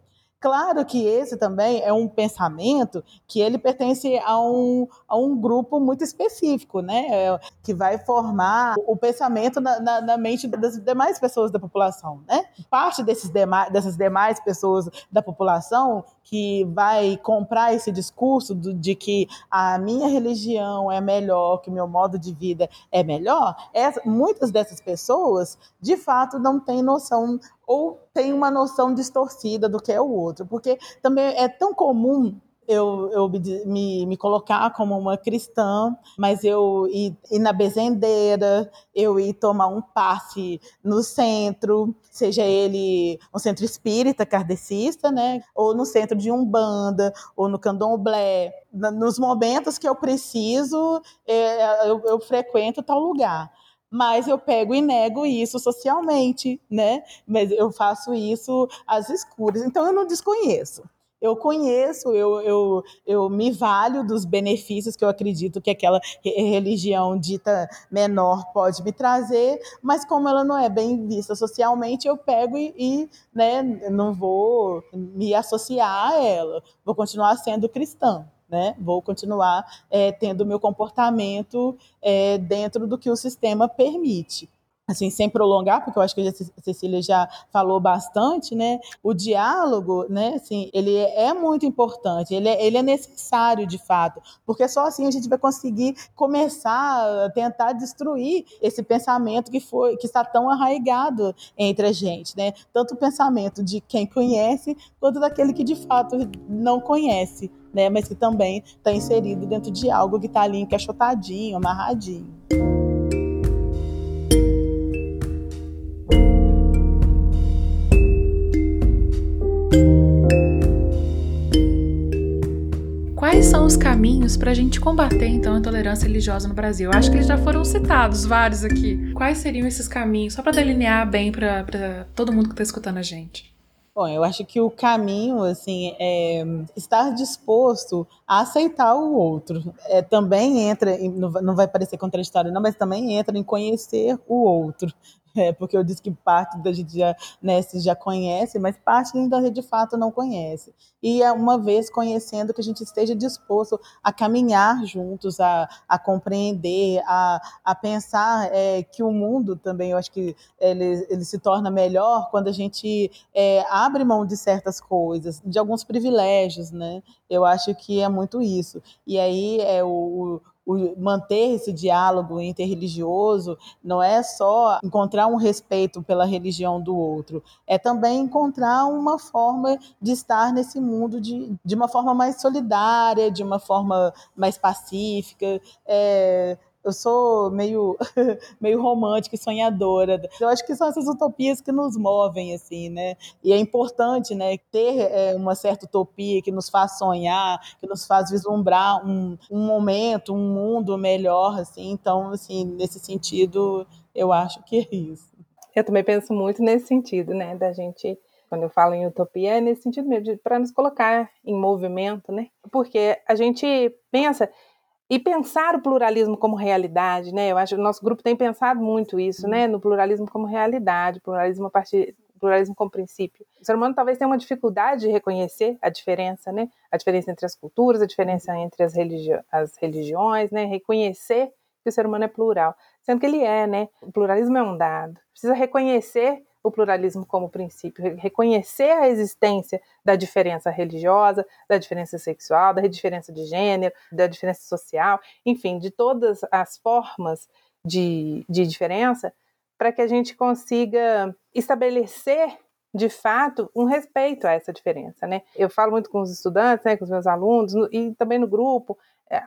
Claro que esse também é um pensamento que ele pertence a um, a um grupo muito específico, né? É, que vai formar o pensamento na, na, na, mente das demais pessoas da população, né? Parte desses demais, dessas demais pessoas da população que vai comprar esse discurso do, de que a minha religião é melhor, que o meu modo de vida é melhor, muitas dessas pessoas, de fato, não têm noção ou têm uma noção distorcida do que é o outro, porque também é tão comum eu, eu me, me colocar como uma cristã, mas eu ir, ir, na bezendeira, eu ir tomar um passe no centro, seja ele um centro espírita kardecista, né, ou no centro de umbanda, ou no candomblé. Nos momentos que eu preciso, é, eu, eu frequento tal lugar mas eu pego e nego isso socialmente, né? Mas eu faço isso às escuras. Então eu não desconheço eu conheço, eu, eu, eu me valho dos benefícios que eu acredito que aquela religião dita menor pode me trazer, mas como ela não é bem vista socialmente, eu pego e, e né, não vou me associar a ela, vou continuar sendo cristã. Né? Vou continuar é, tendo meu comportamento é, dentro do que o sistema permite assim, sem prolongar, porque eu acho que a Cecília já falou bastante, né? O diálogo, né, assim, ele é muito importante, ele é, ele é necessário de fato, porque só assim a gente vai conseguir começar a tentar destruir esse pensamento que foi que está tão arraigado entre a gente, né? Tanto o pensamento de quem conhece, quanto daquele que de fato não conhece, né? Mas que também está inserido dentro de algo que está ali encaixotadinho, amarradinho. Quais são os caminhos para a gente combater então a intolerância religiosa no Brasil? Eu acho que eles já foram citados vários aqui. Quais seriam esses caminhos? Só para delinear bem para todo mundo que está escutando a gente. Bom, eu acho que o caminho, assim, é estar disposto a aceitar o outro. É, também entra, não vai parecer contraditório não, mas também entra em conhecer o outro. É, porque eu disse que parte da gente já, né, já conhece, mas parte ainda de fato não conhece. E é uma vez conhecendo que a gente esteja disposto a caminhar juntos, a, a compreender, a, a pensar é, que o mundo também, eu acho que ele, ele se torna melhor quando a gente é, abre mão de certas coisas, de alguns privilégios, né? Eu acho que é muito isso. E aí é o, o, manter esse diálogo interreligioso não é só encontrar um respeito pela religião do outro, é também encontrar uma forma de estar nesse mundo de, de uma forma mais solidária, de uma forma mais pacífica. É, eu sou meio, meio romântica e sonhadora. Eu acho que são essas utopias que nos movem, assim, né? E é importante, né, ter é, uma certa utopia que nos faz sonhar, que nos faz vislumbrar um, um momento, um mundo melhor, assim. Então, assim, nesse sentido, eu acho que é isso. Eu também penso muito nesse sentido, né, da gente quando eu falo em utopia, é nesse sentido mesmo, para nos colocar em movimento, né? Porque a gente pensa e pensar o pluralismo como realidade, né? Eu acho que o nosso grupo tem pensado muito isso, né? No pluralismo como realidade, pluralismo a partir pluralismo como princípio. O ser humano talvez tenha uma dificuldade de reconhecer a diferença, né? A diferença entre as culturas, a diferença entre as, religi as religiões, né? Reconhecer que o ser humano é plural, sendo que ele é, né? O pluralismo é um dado. Precisa reconhecer o pluralismo como princípio, reconhecer a existência da diferença religiosa, da diferença sexual, da diferença de gênero, da diferença social, enfim, de todas as formas de, de diferença, para que a gente consiga estabelecer de fato um respeito a essa diferença, né? Eu falo muito com os estudantes, né, com os meus alunos no, e também no grupo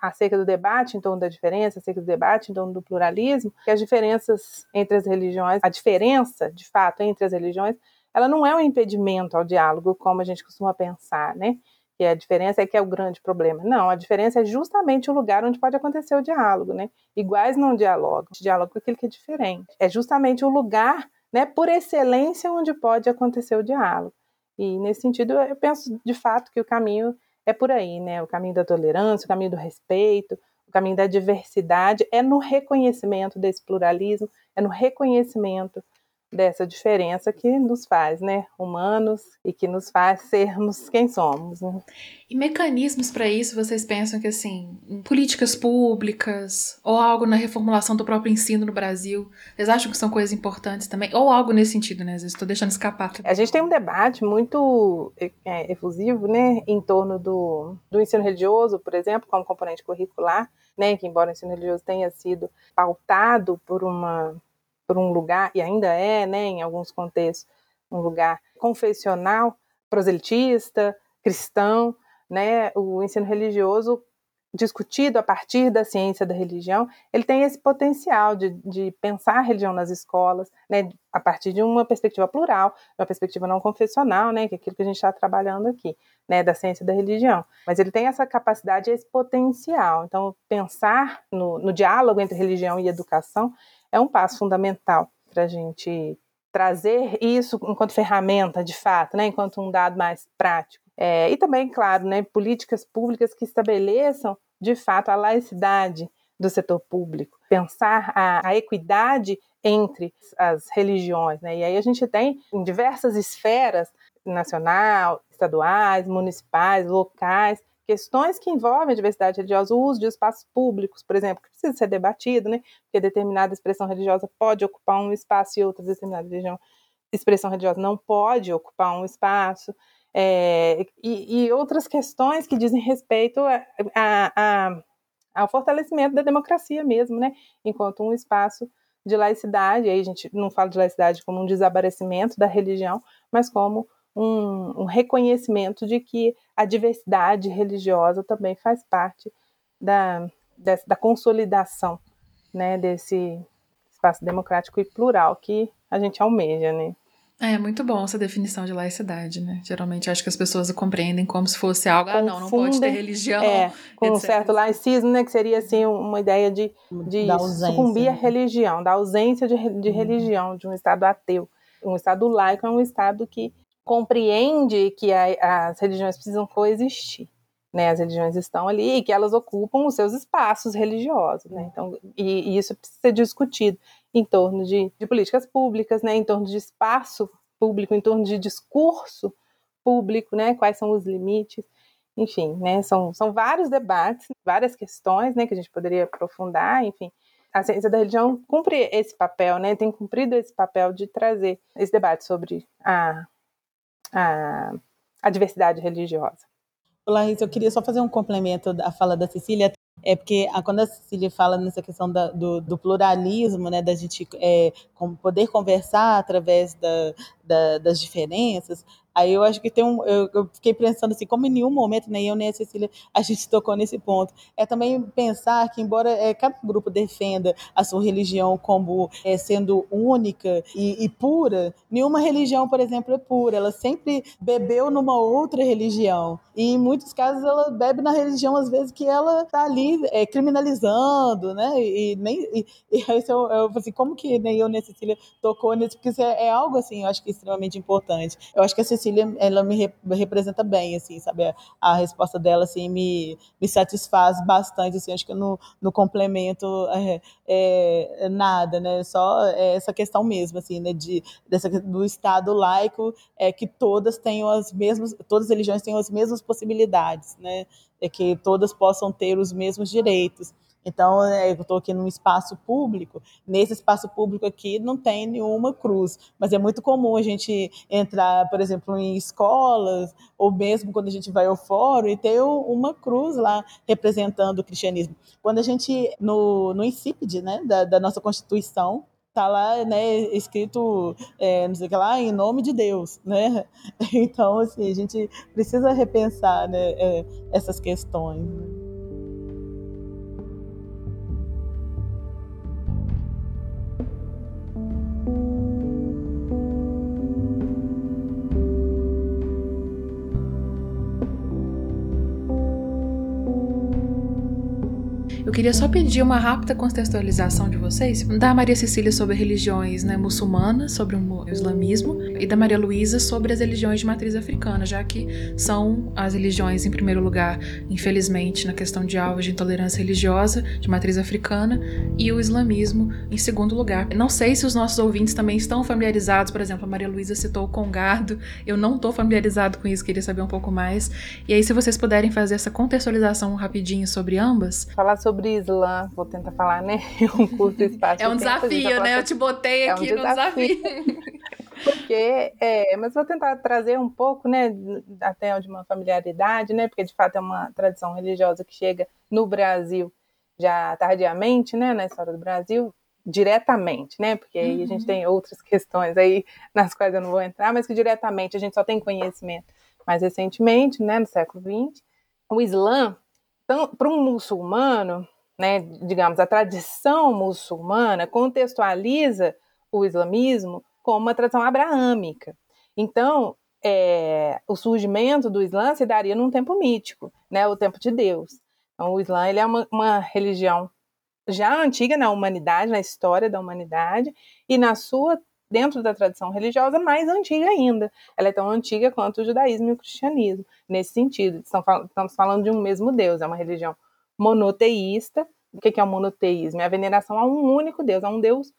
acerca do debate em torno da diferença, acerca do debate em torno do pluralismo, que as diferenças entre as religiões, a diferença, de fato, entre as religiões, ela não é um impedimento ao diálogo, como a gente costuma pensar, né? Que a diferença é que é o grande problema. Não, a diferença é justamente o lugar onde pode acontecer o diálogo, né? Iguais não dialogam, diálogo com aquilo que é diferente. É justamente o lugar, né, por excelência, onde pode acontecer o diálogo. E nesse sentido, eu penso de fato que o caminho é por aí, né? O caminho da tolerância, o caminho do respeito, o caminho da diversidade é no reconhecimento desse pluralismo, é no reconhecimento dessa diferença que nos faz, né, humanos e que nos faz sermos quem somos. Né? E mecanismos para isso, vocês pensam que assim, políticas públicas ou algo na reformulação do próprio ensino no Brasil, vocês acham que são coisas importantes também ou algo nesse sentido, né? Estou deixando escapar. A gente tem um debate muito é, efusivo, né, em torno do, do ensino religioso, por exemplo, como componente curricular, né, que embora o ensino religioso tenha sido pautado por uma por um lugar, e ainda é, né, em alguns contextos, um lugar confessional, proselitista, cristão, né, o ensino religioso discutido a partir da ciência da religião, ele tem esse potencial de, de pensar a religião nas escolas, né, a partir de uma perspectiva plural, uma perspectiva não confessional, né, que é aquilo que a gente está trabalhando aqui, né, da ciência da religião. Mas ele tem essa capacidade, esse potencial. Então, pensar no, no diálogo entre religião e educação é um passo fundamental para a gente trazer isso enquanto ferramenta, de fato, né, enquanto um dado mais prático. É, e também, claro, né, políticas públicas que estabeleçam, de fato, a laicidade do setor público, pensar a, a equidade entre as religiões. Né? E aí a gente tem em diversas esferas, nacional, estaduais, municipais, locais, questões que envolvem a diversidade religiosa, o uso de espaços públicos, por exemplo, que precisa ser debatido, né? Porque determinada expressão religiosa pode ocupar um espaço e outra determinada religião, expressão religiosa não pode ocupar um espaço. É, e, e, outras questões que dizem respeito a, a, a, ao fortalecimento da democracia mesmo, né? Enquanto um espaço de laicidade, aí a gente não fala de laicidade como um desaparecimento da religião, mas como um, um reconhecimento de que a diversidade religiosa também faz parte da, da, da consolidação né, desse espaço democrático e plural que a gente almeja, né? É muito bom essa definição de laicidade, né? Geralmente acho que as pessoas compreendem como se fosse algo, ah, não, não pode ter religião. É, com etc. um certo laicismo, né? Que seria assim uma ideia de, de sucumbir à né? religião, da ausência de, de uhum. religião, de um Estado ateu. Um Estado laico é um Estado que compreende que a, as religiões precisam coexistir. Né, as religiões estão ali e que elas ocupam os seus espaços religiosos. Né? Então, e, e isso precisa ser discutido em torno de, de, políticas públicas, né, em torno de espaço público, em torno de discurso público, né, quais são os limites. Enfim, né, são, são vários debates, várias questões né, que a gente poderia aprofundar, enfim. A ciência da religião cumpre esse papel, né, tem cumprido esse papel de trazer esse debate sobre a a, a diversidade religiosa. Larissa, eu queria só fazer um complemento da fala da Cecília, é porque quando a Cecília fala nessa questão da, do, do, pluralismo, né, da gente é, poder conversar através da, da, das diferenças, Aí eu acho que tem um. Eu, eu, fiquei pensando assim, como em nenhum momento, nem eu nem a Cecília, a gente tocou nesse ponto. É também pensar que, embora é, cada grupo defenda a sua religião como é, sendo única e, e, pura, nenhuma religião, por exemplo, é pura. Ela sempre bebeu numa outra religião. E em muitos casos ela bebe na religião, às vezes, que ela está ali é, criminalizando, né? E, nem. E, e aí eu, eu assim, como que nem eu nem a Cecília tocou nisso? Porque é, é algo assim, eu acho que é extremamente importante. Eu acho que a Cecília ela me representa bem, assim, sabe? A, resposta dela, assim, me, me satisfaz bastante, assim, acho que no, no complemento é, é, nada, né? Só essa questão mesmo, assim, né? De, dessa, do Estado laico, é que todas tenham as mesmas, todas as religiões tenham as mesmas possibilidades, né? É que todas possam ter os mesmos direitos. Então, é, eu estou aqui num espaço público, nesse espaço público aqui não tem nenhuma cruz, mas é muito comum a gente entrar, por exemplo, em escolas, ou mesmo quando a gente vai ao fórum, e ter uma cruz lá representando o cristianismo. Quando a gente, no, no né, da, da nossa Constituição, tá lá, né, escrito, é, não sei o que lá, em nome de Deus, né? Então, assim, a gente precisa repensar né, é, essas questões. Queria só pedir uma rápida contextualização de vocês da Maria Cecília sobre religiões né, muçulmanas, sobre o islamismo, e da Maria Luísa sobre as religiões de matriz africana, já que são as religiões, em primeiro lugar, infelizmente, na questão de alvos de intolerância religiosa de matriz africana, e o islamismo em segundo lugar. Não sei se os nossos ouvintes também estão familiarizados, por exemplo, a Maria Luísa citou o Congado, eu não estou familiarizado com isso, queria saber um pouco mais. E aí, se vocês puderem fazer essa contextualização rapidinho sobre ambas. Falar sobre Islã, vou tentar falar, né? Um curto espaço. É um desafio, né? Eu te botei aqui é um no desafio. Porque, é, mas vou tentar trazer um pouco, né, até de uma familiaridade, né, porque de fato é uma tradição religiosa que chega no Brasil já tardiamente, né, na história do Brasil, diretamente, né, porque aí uhum. a gente uhum. tem outras questões aí nas quais eu não vou entrar, mas que diretamente a gente só tem conhecimento mais recentemente, né, no século XX. O Islã, então, para um muçulmano, né, digamos, a tradição muçulmana contextualiza o islamismo como uma tradição abraâmica. Então, é, o surgimento do Islã se daria num tempo mítico, né, o tempo de Deus. Então, o Islã ele é uma, uma religião já antiga na humanidade, na história da humanidade, e na sua dentro da tradição religiosa mais antiga ainda. Ela é tão antiga quanto o judaísmo e o cristianismo, nesse sentido. Estamos falando de um mesmo Deus, é uma religião monoteísta. O que é o monoteísmo? É a veneração a um único Deus, a um Deus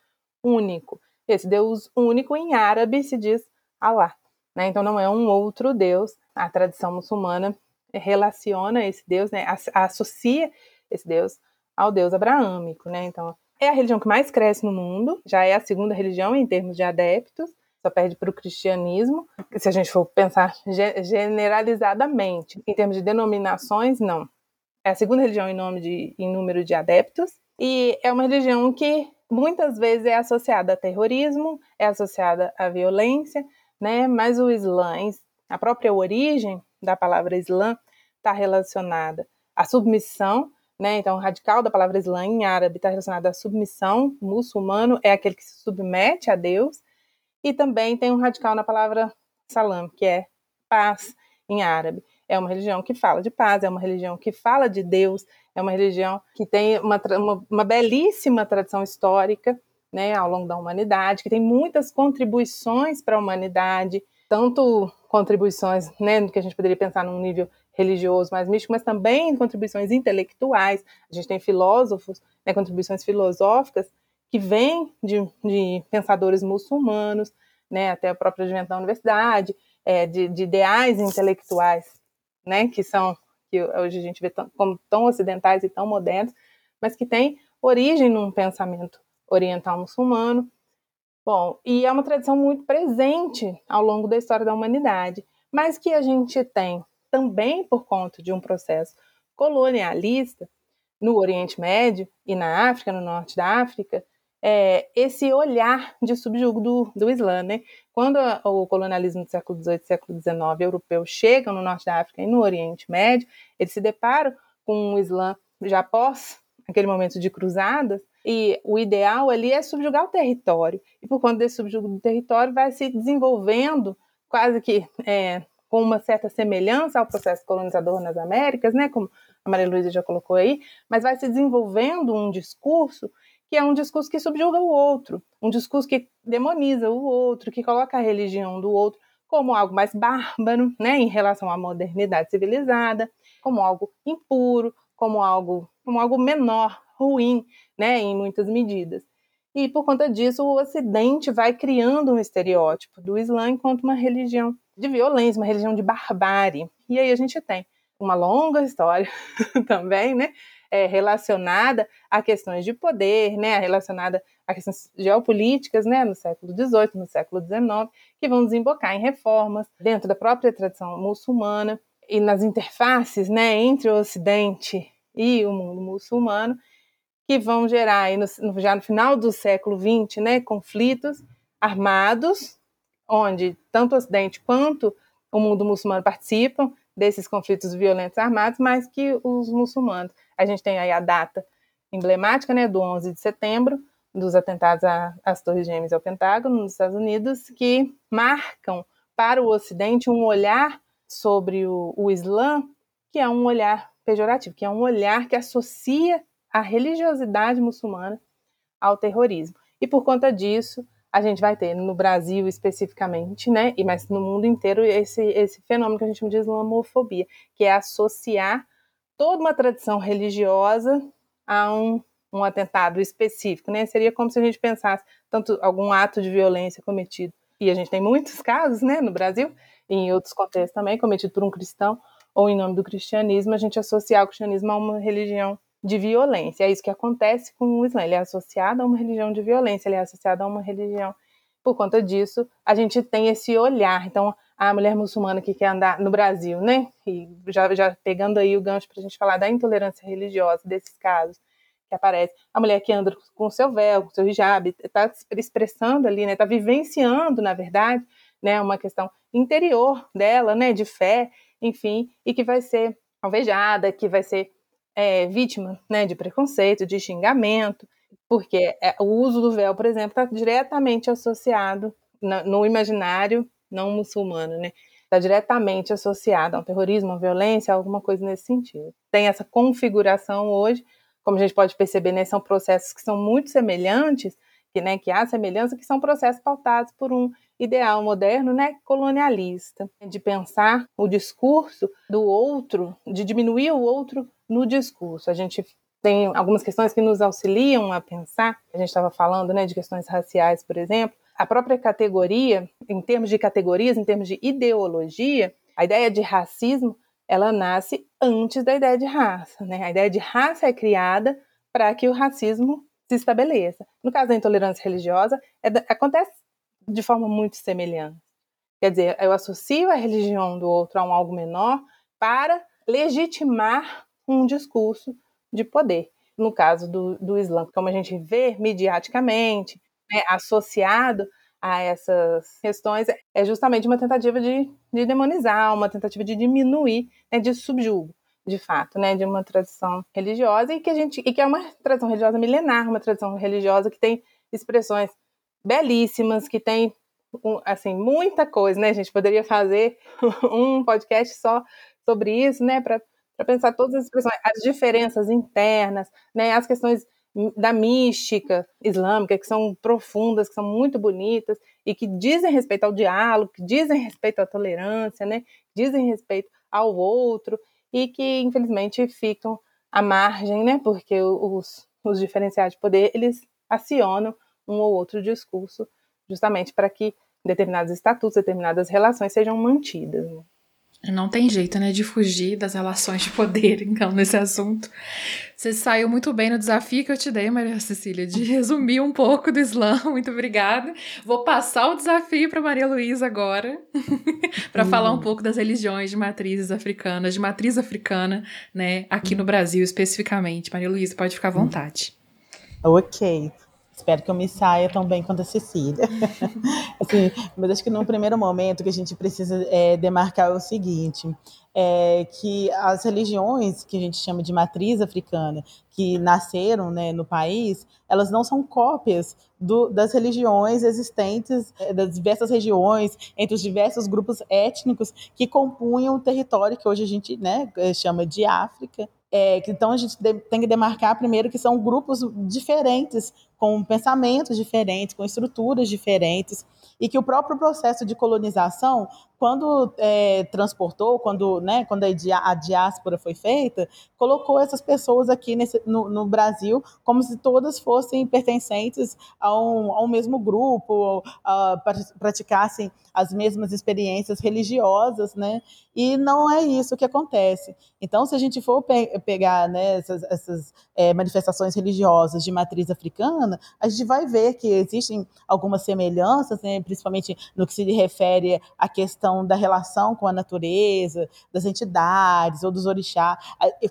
único. Esse Deus único em árabe se diz Allah. Né? Então não é um outro Deus. A tradição muçulmana relaciona esse Deus, né? associa esse Deus ao Deus abraâmico. Né? Então é a religião que mais cresce no mundo, já é a segunda religião em termos de adeptos, só perde para o cristianismo. Se a gente for pensar generalizadamente, em termos de denominações, não. É a segunda religião em, nome de, em número de adeptos, e é uma religião que muitas vezes é associada a terrorismo, é associada à violência, né? mas o Islã, a própria origem da palavra Islã, está relacionada à submissão né? Então, o radical da palavra Islã em árabe está relacionado à submissão. O muçulmano é aquele que se submete a Deus. E também tem um radical na palavra salam, que é paz em árabe. É uma religião que fala de paz, é uma religião que fala de Deus, é uma religião que tem uma, uma, uma belíssima tradição histórica né, ao longo da humanidade, que tem muitas contribuições para a humanidade, tanto contribuições né, que a gente poderia pensar num nível religioso mais místico, mas também contribuições intelectuais. A gente tem filósofos, né, contribuições filosóficas que vêm de, de, pensadores muçulmanos, né, até o próprio advento da universidade, é, de, de, ideais intelectuais, né, que são que hoje a gente vê tão, como tão ocidentais e tão modernos, mas que têm origem num pensamento oriental muçulmano. Bom, e é uma tradição muito presente ao longo da história da humanidade, mas que a gente tem também por conta de um processo colonialista no Oriente Médio e na África, no norte da África, é, esse olhar de subjugo do, do Islã. Né? Quando a, o colonialismo do século XVIII século XIX europeu chega no norte da África e no Oriente Médio, eles se deparam com o Islã já após aquele momento de cruzadas, e o ideal ali é subjugar o território. E por conta desse subjugo do território, vai se desenvolvendo quase que é, com uma certa semelhança ao processo colonizador nas Américas, né, como a Maria Luísa já colocou aí, mas vai se desenvolvendo um discurso que é um discurso que subjuga o outro, um discurso que demoniza o outro, que coloca a religião do outro como algo mais bárbaro, né, em relação à modernidade civilizada, como algo impuro, como algo, como algo menor, ruim, né, em muitas medidas. E por conta disso, o Ocidente vai criando um estereótipo do Islã enquanto uma religião de violência, uma religião de barbárie. E aí a gente tem uma longa história também, né, é, relacionada a questões de poder, né, relacionada a questões geopolíticas, né, no século XVIII, no século XIX, que vão desembocar em reformas dentro da própria tradição muçulmana e nas interfaces, né, entre o Ocidente e o mundo muçulmano, que vão gerar aí no, já no final do século XX, né, conflitos armados, onde tanto o Ocidente quanto o mundo muçulmano participam desses conflitos violentos armados, mas que os muçulmanos a gente tem aí a data emblemática, né, do 11 de setembro, dos atentados às Torres Gêmeas e ao Pentágono, nos Estados Unidos, que marcam para o Ocidente um olhar sobre o, o Islã que é um olhar pejorativo, que é um olhar que associa a religiosidade muçulmana ao terrorismo. E por conta disso, a gente vai ter no Brasil especificamente, né, e mas no mundo inteiro esse esse fenômeno que a gente chama de islamofobia, que é associar toda uma tradição religiosa a um, um atentado específico, né? Seria como se a gente pensasse tanto algum ato de violência cometido, e a gente tem muitos casos, né, no Brasil, e em outros contextos também, cometido por um cristão ou em nome do cristianismo, a gente associar o cristianismo a uma religião de violência. É isso que acontece com o Islã. Ele é associado a uma religião de violência, ele é associado a uma religião. Por conta disso, a gente tem esse olhar. Então, a mulher muçulmana que quer andar no Brasil, né? E já, já pegando aí o gancho para a gente falar da intolerância religiosa desses casos que aparece, a mulher que anda com o seu véu, com o seu hijab, está expressando ali, né? Está vivenciando, na verdade, né? Uma questão interior dela, né? De fé, enfim, e que vai ser alvejada, que vai ser é, vítima, né? De preconceito, de xingamento, porque é, o uso do véu, por exemplo, está diretamente associado no imaginário não muçulmano, né? Está diretamente associado ao terrorismo, à violência, alguma coisa nesse sentido. Tem essa configuração hoje, como a gente pode perceber, né, são processos que são muito semelhantes, que, né, que há semelhança, que são processos pautados por um ideal moderno, né, colonialista, de pensar o discurso do outro, de diminuir o outro no discurso. A gente tem algumas questões que nos auxiliam a pensar. A gente estava falando, né, de questões raciais, por exemplo a própria categoria, em termos de categorias, em termos de ideologia, a ideia de racismo, ela nasce antes da ideia de raça, né? A ideia de raça é criada para que o racismo se estabeleça. No caso da intolerância religiosa, é, acontece de forma muito semelhante. Quer dizer, eu associo a religião do outro a um algo menor para legitimar um discurso de poder. No caso do, do Islã, como a gente vê mediaticamente, né, associado a essas questões é justamente uma tentativa de, de demonizar, uma tentativa de diminuir, né, de subjugo, de fato, né, de uma tradição religiosa e que a gente e que é uma tradição religiosa milenar, uma tradição religiosa que tem expressões belíssimas, que tem assim muita coisa, né? A gente poderia fazer um podcast só sobre isso, né, para pensar todas as expressões, as diferenças internas, né, as questões da mística islâmica, que são profundas, que são muito bonitas e que dizem respeito ao diálogo, que dizem respeito à tolerância, né? dizem respeito ao outro e que, infelizmente, ficam à margem, né? porque os, os diferenciais de poder, eles acionam um ou outro discurso justamente para que determinados estatutos, determinadas relações sejam mantidas. Né? Não tem jeito, né, de fugir das relações de poder, então, nesse assunto. Você saiu muito bem no desafio que eu te dei, Maria Cecília, de resumir um pouco do Islã. Muito obrigada. Vou passar o desafio para Maria Luísa agora, para falar um hum. pouco das religiões de matrizes africanas, de matriz africana, né, aqui no Brasil especificamente. Maria Luísa, pode ficar à vontade. Ok. Espero que eu me saia tão bem quanto a Cecília. assim, mas acho que num primeiro momento que a gente precisa é, demarcar o seguinte, é que as religiões que a gente chama de matriz africana, que nasceram né, no país, elas não são cópias do, das religiões existentes é, das diversas regiões, entre os diversos grupos étnicos que compunham o território que hoje a gente né, chama de África. É, então a gente tem que demarcar primeiro que são grupos diferentes com pensamentos diferentes, com estruturas diferentes, e que o próprio processo de colonização quando é, transportou, quando, né, quando a diáspora foi feita, colocou essas pessoas aqui nesse, no, no, Brasil como se todas fossem pertencentes a um, a um mesmo grupo, a, praticassem as mesmas experiências religiosas, né? E não é isso que acontece. Então, se a gente for pe pegar né, essas, essas é, manifestações religiosas de matriz africana, a gente vai ver que existem algumas semelhanças, né, principalmente no que se refere à questão questão da relação com a natureza, das entidades ou dos orixás.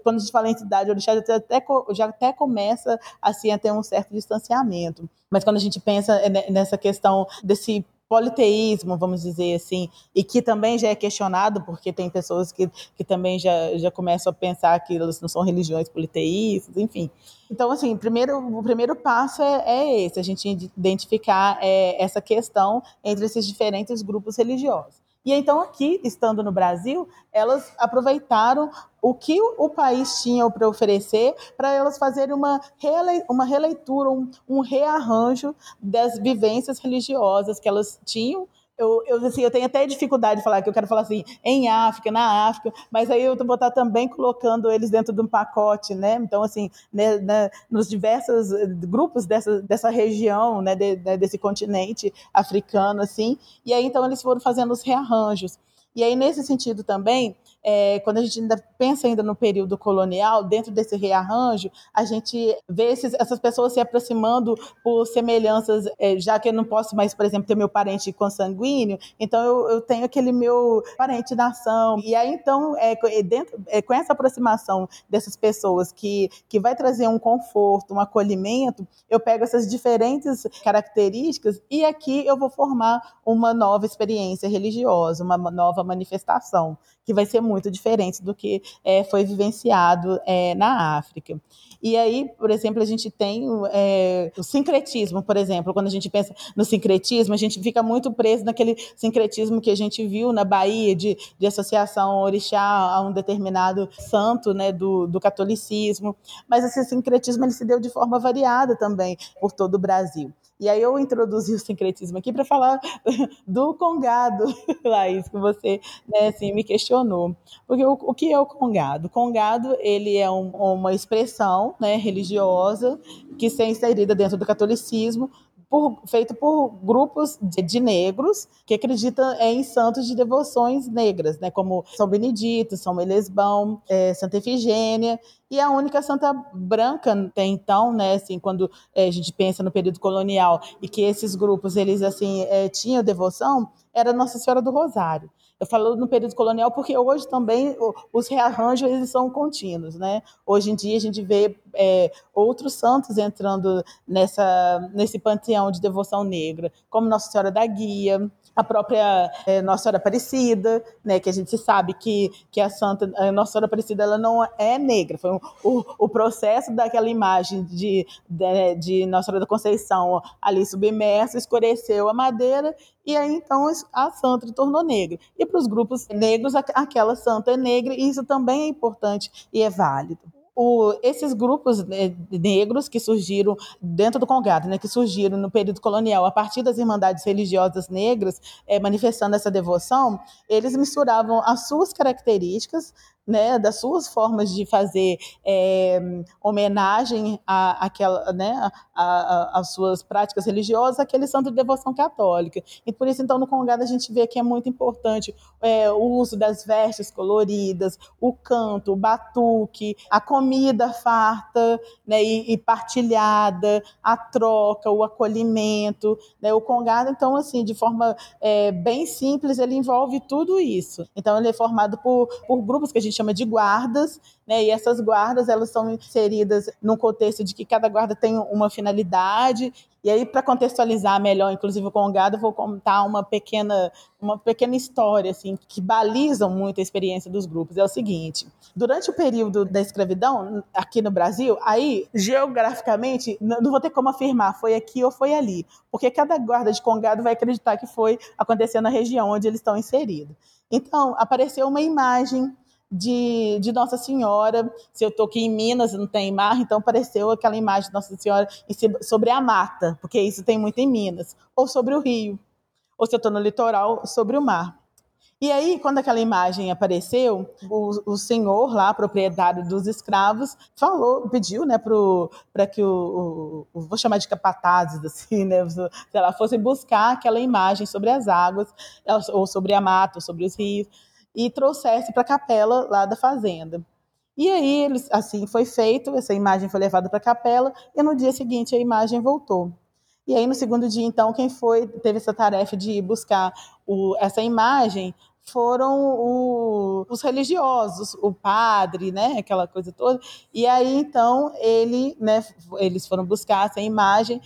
Quando a gente fala em entidade, orixá já até, já até começa assim, a ter um certo distanciamento. Mas quando a gente pensa nessa questão desse politeísmo, vamos dizer assim, e que também já é questionado, porque tem pessoas que, que também já, já começam a pensar que elas não são religiões politeístas, enfim. Então, assim, primeiro, o primeiro passo é, é esse, a gente identificar é, essa questão entre esses diferentes grupos religiosos. E então, aqui, estando no Brasil, elas aproveitaram o que o país tinha para oferecer para elas fazerem uma, rele, uma releitura, um, um rearranjo das vivências religiosas que elas tinham eu, eu, assim, eu tenho até dificuldade de falar, que eu quero falar assim, em África, na África, mas aí eu vou estar também colocando eles dentro de um pacote, né? Então, assim, né, né, nos diversos grupos dessa, dessa região, né, de, né, desse continente africano, assim, e aí então eles foram fazendo os rearranjos. E aí, nesse sentido também, é, quando a gente ainda pensa ainda no período colonial, dentro desse rearranjo, a gente vê esses, essas pessoas se aproximando por semelhanças, é, já que eu não posso mais, por exemplo, ter meu parente consanguíneo, então eu, eu tenho aquele meu parente nação. E aí, então, é, dentro, é, com essa aproximação dessas pessoas que, que vai trazer um conforto, um acolhimento, eu pego essas diferentes características e aqui eu vou formar uma nova experiência religiosa, uma nova manifestação que vai ser muito diferente do que é, foi vivenciado é, na África. E aí, por exemplo, a gente tem é, o sincretismo, por exemplo, quando a gente pensa no sincretismo, a gente fica muito preso naquele sincretismo que a gente viu na Bahia, de, de associação orixá a um determinado santo né, do, do catolicismo. Mas esse sincretismo ele se deu de forma variada também por todo o Brasil. E aí eu introduzi o sincretismo aqui para falar do congado, Laís, que você né, assim, me questionou. Porque o, o, que é o congado? O congado ele é um, uma expressão né, religiosa que se é inserida dentro do catolicismo, por, feito por grupos de, de, negros que acreditam em santos de devoções negras, né, como São Benedito, São Melesbão, é, Santa Efigênia, e a única santa branca até então, né, assim, quando é, a gente pensa no período colonial e que esses grupos eles assim é, tinham devoção, era Nossa Senhora do Rosário. Eu falo no período colonial porque hoje também os rearranjos eles são contínuos, né? Hoje em dia a gente vê é, outros santos entrando nessa, nesse panteão de devoção negra, como Nossa Senhora da Guia, a própria é, Nossa Senhora Aparecida, né, que a gente sabe que, que a Santa a Nossa Senhora Aparecida ela não é negra, foi um, o, o processo daquela imagem de, de, de, Nossa Senhora da Conceição ali submersa, escureceu a madeira e aí então a santa se tornou negra. E para os grupos negros, aquela santa é negra e isso também é importante e é válido o, esses grupos né, negros que surgiram dentro do Congado, né, que surgiram no período colonial, a partir das irmandades religiosas negras, é, manifestando essa devoção, eles misturavam as suas características né, das suas formas de fazer é, homenagem a, aquela, né, às suas práticas religiosas, aquele santo de devoção católica. E por isso, então, no Congado a gente vê que é muito importante é, o uso das vestes coloridas, o canto, o batuque, a comida farta né, e, e partilhada, a troca, o acolhimento. Né, o Congado, então, assim, de forma é, bem simples, ele envolve tudo isso. Então, ele é formado por, por grupos que a gente chama de guardas, né? E essas guardas elas são inseridas num contexto de que cada guarda tem uma finalidade. E aí, para contextualizar melhor, inclusive com o gado, vou contar uma pequena, uma pequena história assim, que baliza muito a experiência dos grupos. É o seguinte: durante o período da escravidão, aqui no Brasil, aí, geograficamente, não vou ter como afirmar foi aqui ou foi ali, porque cada guarda de congado vai acreditar que foi acontecendo na região onde eles estão inseridos. Então, apareceu uma imagem de, de Nossa Senhora. Se eu estou aqui em Minas, não tem mar, então apareceu aquela imagem de Nossa Senhora sobre a mata, porque isso tem muito em Minas, ou sobre o rio, ou se eu estou no litoral, sobre o mar. E aí, quando aquela imagem apareceu, o, o senhor lá, proprietário dos escravos, falou, pediu, né, para que o, o, vou chamar de capatazes, assim, né, se ela fosse buscar aquela imagem sobre as águas, ou sobre a mata, ou sobre os rios, e trouxesse para a capela lá da fazenda. E aí, eles, assim, foi feito, essa imagem foi levada para a capela, e no dia seguinte a imagem voltou. E aí, no segundo dia, então, quem foi, teve essa tarefa de buscar o, essa imagem foram o, os religiosos, o padre, né, aquela coisa toda. E aí então ele, né, eles foram buscar essa imagem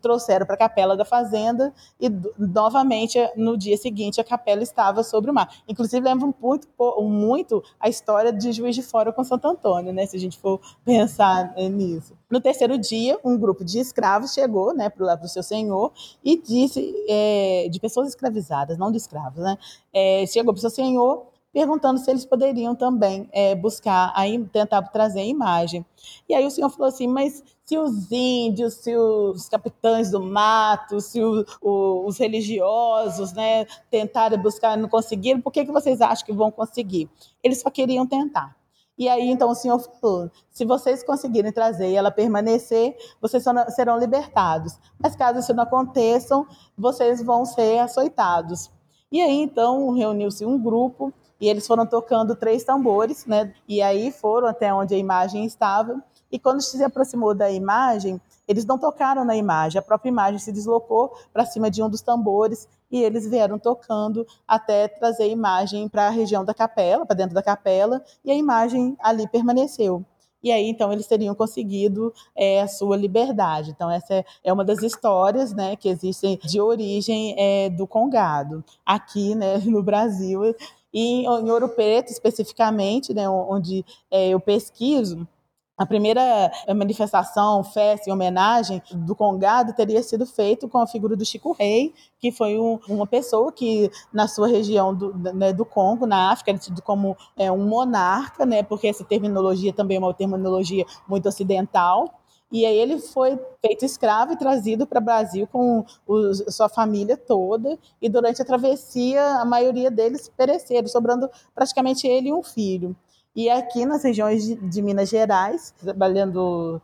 trouxeram para a capela da fazenda e novamente no dia seguinte a capela estava sobre o mar. Inclusive lembra muito, muito a história de Juiz de Fora com Santo Antônio, né? Se a gente for pensar né, nisso. No terceiro dia, um grupo de escravos chegou, né, para o seu senhor e disse é, de pessoas escravizadas, não de escravos, né? É, chegou para o seu senhor perguntando se eles poderiam também é, buscar, aí, tentar trazer a imagem. E aí o senhor falou assim, mas se os índios, se os capitães do mato, se o, o, os religiosos né, tentarem buscar e não conseguiram, por que, que vocês acham que vão conseguir? Eles só queriam tentar. E aí, então, o senhor falou: se vocês conseguirem trazer e ela permanecer, vocês serão libertados. Mas caso isso não aconteça, vocês vão ser açoitados. E aí, então, reuniu-se um grupo e eles foram tocando três tambores, né? E aí foram até onde a imagem estava. E quando se aproximou da imagem, eles não tocaram na imagem, a própria imagem se deslocou para cima de um dos tambores e eles vieram tocando até trazer a imagem para a região da capela, para dentro da capela, e a imagem ali permaneceu. E aí, então, eles teriam conseguido é, a sua liberdade. Então, essa é, é uma das histórias né, que existem de origem é, do Congado. Aqui né, no Brasil, e em Ouro Preto, especificamente, né, onde é, eu pesquiso, a primeira manifestação, festa e homenagem do Congado teria sido feito com a figura do Chico Rei, que foi um, uma pessoa que, na sua região do, né, do Congo, na África, era tido como é, um monarca, né, porque essa terminologia também é uma terminologia muito ocidental, e aí ele foi feito escravo e trazido para o Brasil com sua família toda. E durante a travessia, a maioria deles pereceram, sobrando praticamente ele e um filho. E aqui nas regiões de, de Minas Gerais, trabalhando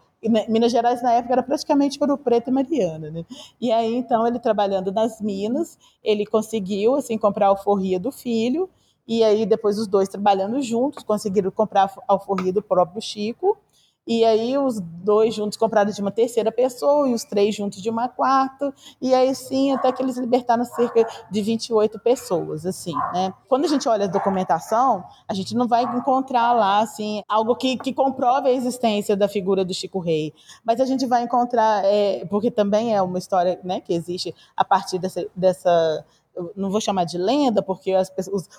Minas Gerais na época era praticamente Ouro Preto e Mariana, né? E aí então ele trabalhando nas minas, ele conseguiu assim comprar a alforria do filho e aí depois os dois trabalhando juntos conseguiram comprar a alforria do próprio Chico e aí os dois juntos compraram de uma terceira pessoa e os três juntos de uma quarta. E aí sim, até que eles libertaram cerca de 28 pessoas, assim, né? Quando a gente olha a documentação, a gente não vai encontrar lá, assim, algo que, que comprove a existência da figura do Chico Rei. Mas a gente vai encontrar, é, porque também é uma história, né, que existe a partir dessa, dessa não vou chamar de lenda, porque as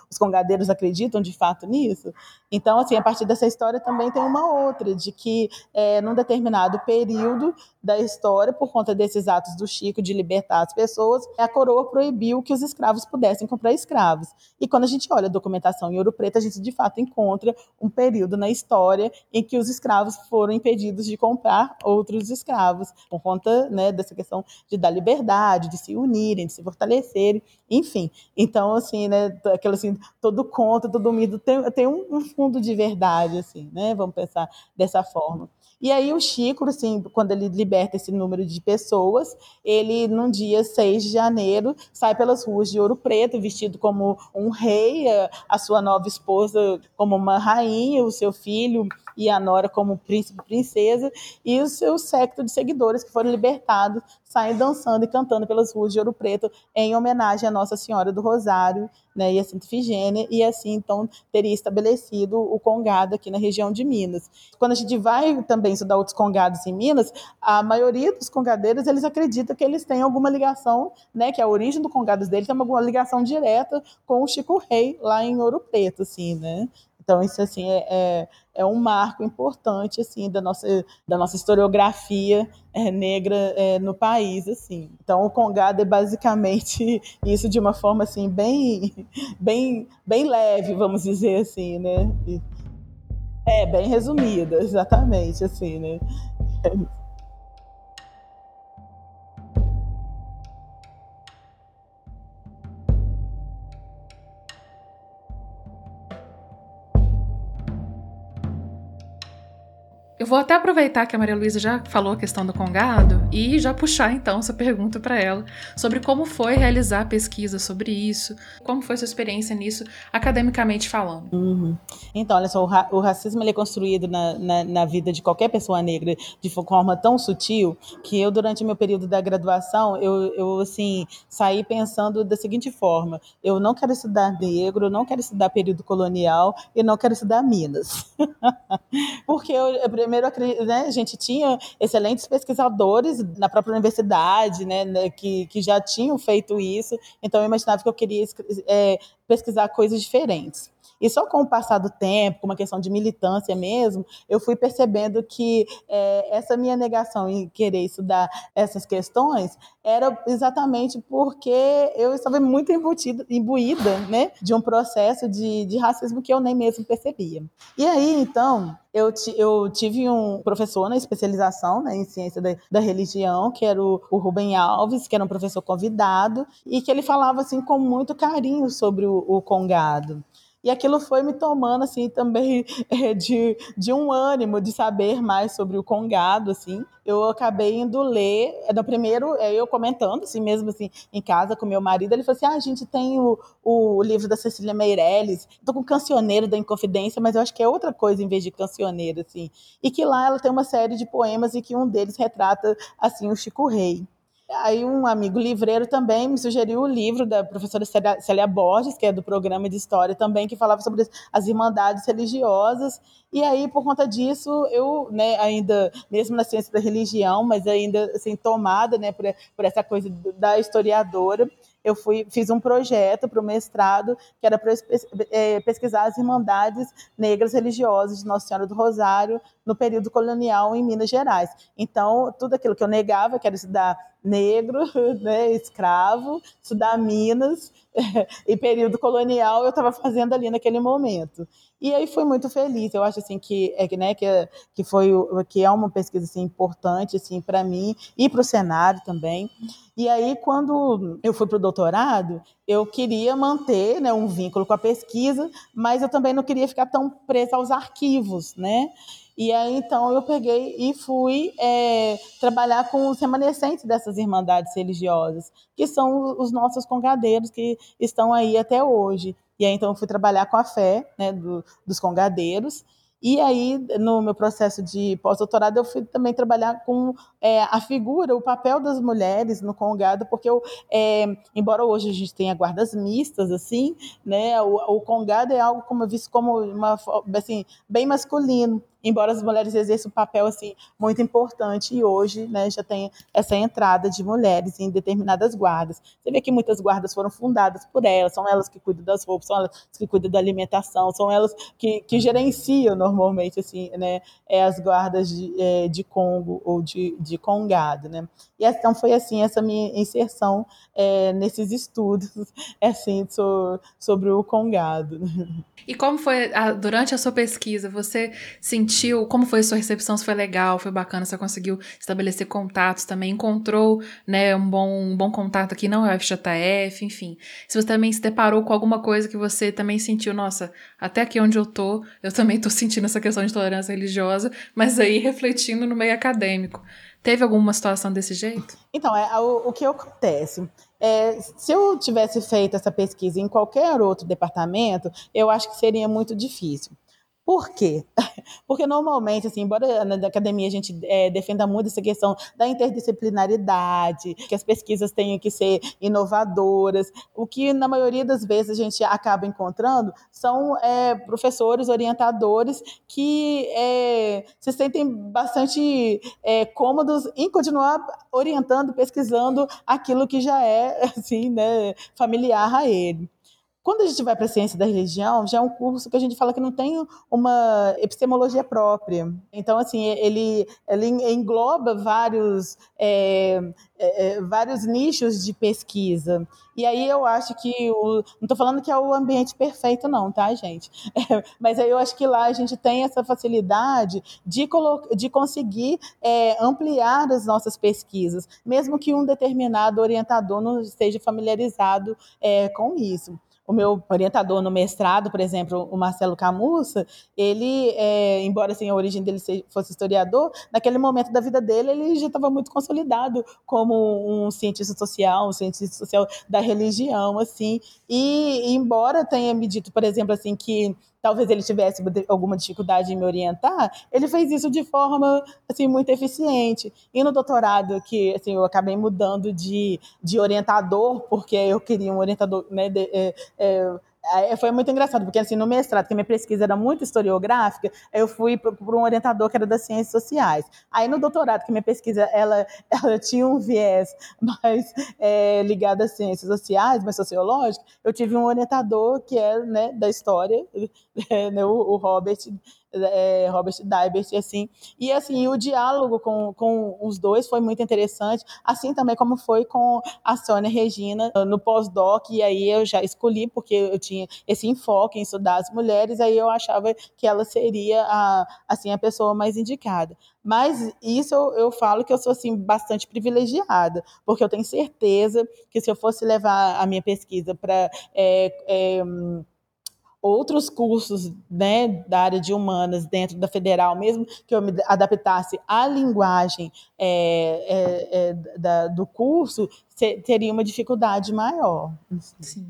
os congadeiros acreditam de fato nisso. Então, assim, a partir dessa história também tem uma outra, de que é, num determinado período da história, por conta desses atos do Chico de libertar as pessoas, a coroa proibiu que os escravos pudessem comprar escravos. E quando a gente olha a documentação em Ouro Preto, a gente de fato encontra um período na história em que os escravos foram impedidos de comprar outros escravos, por conta né, dessa questão de dar liberdade, de se unirem, de se fortalecerem, enfim. Então, assim, né, aquilo assim, todo conto, todo mito tem, tem um, um fundo de verdade, assim, né? Vamos pensar dessa forma. E aí o Chico, assim, quando ele liberta esse número de pessoas, ele, num dia 6 de janeiro, sai pelas ruas de Ouro Preto, vestido como um rei, a sua nova esposa como uma rainha, o seu filho e a nora como príncipe e princesa, e o seu séquito de seguidores que foram libertados saem dançando e cantando pelas ruas de Ouro Preto em homenagem à Nossa Senhora do Rosário né, e a Santa Ifigênia, e assim, então, teria estabelecido o congado aqui na região de Minas. Quando a gente vai também estudar outros congados em Minas, a maioria dos congadeiros, eles acreditam que eles têm alguma ligação, né, que a origem do congado deles tem alguma ligação direta com o Chico Rei, lá em Ouro Preto, assim, né? Então, isso assim é, é, é um marco importante assim da nossa, da nossa historiografia é, negra é, no país. assim. Então, o Congado é basicamente isso de uma forma assim, bem, bem, bem leve, vamos dizer assim. Né? É, bem resumida, exatamente. assim, né? Eu vou até aproveitar que a Maria Luísa já falou a questão do Congado e já puxar então essa pergunta para ela sobre como foi realizar a pesquisa sobre isso, como foi sua experiência nisso, academicamente falando. Uhum. Então, olha só, o, ra o racismo é construído na, na, na, vida de qualquer pessoa negra de forma tão sutil que eu, durante meu período da graduação, eu, eu assim, saí pensando da seguinte forma: eu não quero estudar negro, eu não quero estudar período colonial e não quero estudar Minas. Porque eu, primeiro né, a gente tinha excelentes pesquisadores na própria universidade, né, né, que, que já tinham feito isso, então eu imaginava que eu queria é, pesquisar coisas diferentes. E só com o passar do tempo, com uma questão de militância mesmo, eu fui percebendo que é, essa minha negação em querer estudar essas questões era exatamente porque eu estava muito embutida, imbuída né, de um processo de, de racismo que eu nem mesmo percebia. E aí, então, eu, eu, tive um professor na especialização né, em ciência da, da religião, que era o, o, Rubem Alves, que era um professor convidado, e que ele falava assim com muito carinho sobre o, o Congado. E aquilo foi me tomando, assim, também é, de, de um ânimo de saber mais sobre o Congado, assim. Eu acabei indo ler, é, no primeiro, é, eu comentando, assim, mesmo assim, em casa com meu marido, ele falou assim, ah, a gente tem o, o livro da Cecília Meirelles, tô com Cancioneiro da Inconfidência, mas eu acho que é outra coisa em vez de Cancioneiro, assim. E que lá ela tem uma série de poemas e que um deles retrata, assim, o Chico Rei. Aí um amigo livreiro também me sugeriu o livro da professora Célia Borges, que é do programa de história também, que falava sobre as irmandades religiosas. E aí, por conta disso, eu, né, ainda, mesmo na ciência da religião, mas ainda assim, tomada né, por, por essa coisa da historiadora, eu fui, fiz um projeto para o mestrado que era para é, pesquisar as irmandades negras religiosas de Nossa Senhora do Rosário no período colonial em Minas Gerais. Então, tudo aquilo que eu negava, que era estudar negro, né, escravo, estudar Minas e período colonial, eu estava fazendo ali naquele momento. E aí fui muito feliz. Eu acho assim que é né que, que foi que é uma pesquisa assim, importante assim para mim e para o cenário também. E aí quando eu fui para o doutorado, eu queria manter né, um vínculo com a pesquisa, mas eu também não queria ficar tão presa aos arquivos, né? E aí, então, eu peguei e fui é, trabalhar com os remanescentes dessas irmandades religiosas, que são os nossos congadeiros que estão aí até hoje. E aí, então, eu fui trabalhar com a fé né, do, dos congadeiros. E aí, no meu processo de pós-doutorado, eu fui também trabalhar com é, a figura, o papel das mulheres no Congado, porque eu, é, embora hoje a gente tenha guardas mistas, assim, né, o, o Congado é algo como visto como uma, assim, bem masculino embora as mulheres exerçam um papel assim muito importante e hoje né, já tem essa entrada de mulheres em determinadas guardas. Você vê que muitas guardas foram fundadas por elas, são elas que cuidam das roupas, são elas que cuidam da alimentação, são elas que, que gerenciam normalmente assim, né, é, as guardas de, é, de Congo ou de, de Congado. Né? E então foi assim essa minha inserção é, nesses estudos assim, so, sobre o Congado. E como foi a, durante a sua pesquisa? Você sentiu como foi a sua recepção? Se foi legal, foi bacana? Você conseguiu estabelecer contatos também? Encontrou né, um, bom, um bom contato aqui, não é o FJF, enfim. Se você também se deparou com alguma coisa que você também sentiu, nossa, até aqui onde eu tô, eu também tô sentindo essa questão de tolerância religiosa, mas aí refletindo no meio acadêmico. Teve alguma situação desse jeito? Então, é, o, o que acontece? É, se eu tivesse feito essa pesquisa em qualquer outro departamento, eu acho que seria muito difícil. Por quê? Porque normalmente, assim, embora na academia a gente é, defenda muito essa questão da interdisciplinaridade, que as pesquisas tenham que ser inovadoras, o que na maioria das vezes a gente acaba encontrando são é, professores, orientadores que é, se sentem bastante é, cômodos em continuar orientando, pesquisando aquilo que já é assim, né, familiar a ele. Quando a gente vai para a ciência da religião, já é um curso que a gente fala que não tem uma epistemologia própria. Então, assim, ele, ele engloba vários, é, é, vários nichos de pesquisa. E aí eu acho que o, não estou falando que é o ambiente perfeito, não, tá, gente? É, mas aí eu acho que lá a gente tem essa facilidade de, de conseguir é, ampliar as nossas pesquisas, mesmo que um determinado orientador não esteja familiarizado é, com isso o meu orientador no mestrado, por exemplo, o Marcelo Camussa, ele, é, embora assim, a origem dele fosse historiador, naquele momento da vida dele, ele já estava muito consolidado como um cientista social, um cientista social da religião, assim, e embora tenha me dito, por exemplo, assim, que talvez ele tivesse alguma dificuldade em me orientar, ele fez isso de forma assim muito eficiente. E no doutorado que assim eu acabei mudando de, de orientador porque eu queria um orientador né, de, é, é, foi muito engraçado, porque assim, no mestrado, que minha pesquisa era muito historiográfica, eu fui para um orientador que era das ciências sociais. Aí no doutorado, que minha pesquisa ela, ela tinha um viés mais é, ligado às ciências sociais, mais sociológico, eu tive um orientador que é né, da história, né, o, o Robert é, Robert Dybert, assim. E assim, o diálogo com, com os dois foi muito interessante, assim também como foi com a Sônia Regina no pós-doc, e aí eu já escolhi, porque eu tinha esse enfoque em estudar as mulheres, aí eu achava que ela seria a, assim, a pessoa mais indicada. Mas isso eu, eu, falo que eu sou assim bastante privilegiada, porque eu tenho certeza que se eu fosse levar a minha pesquisa para é, é, outros cursos né, da área de humanas dentro da federal, mesmo que eu me adaptasse à linguagem é, é, é, da, do curso, teria uma dificuldade maior. Sim.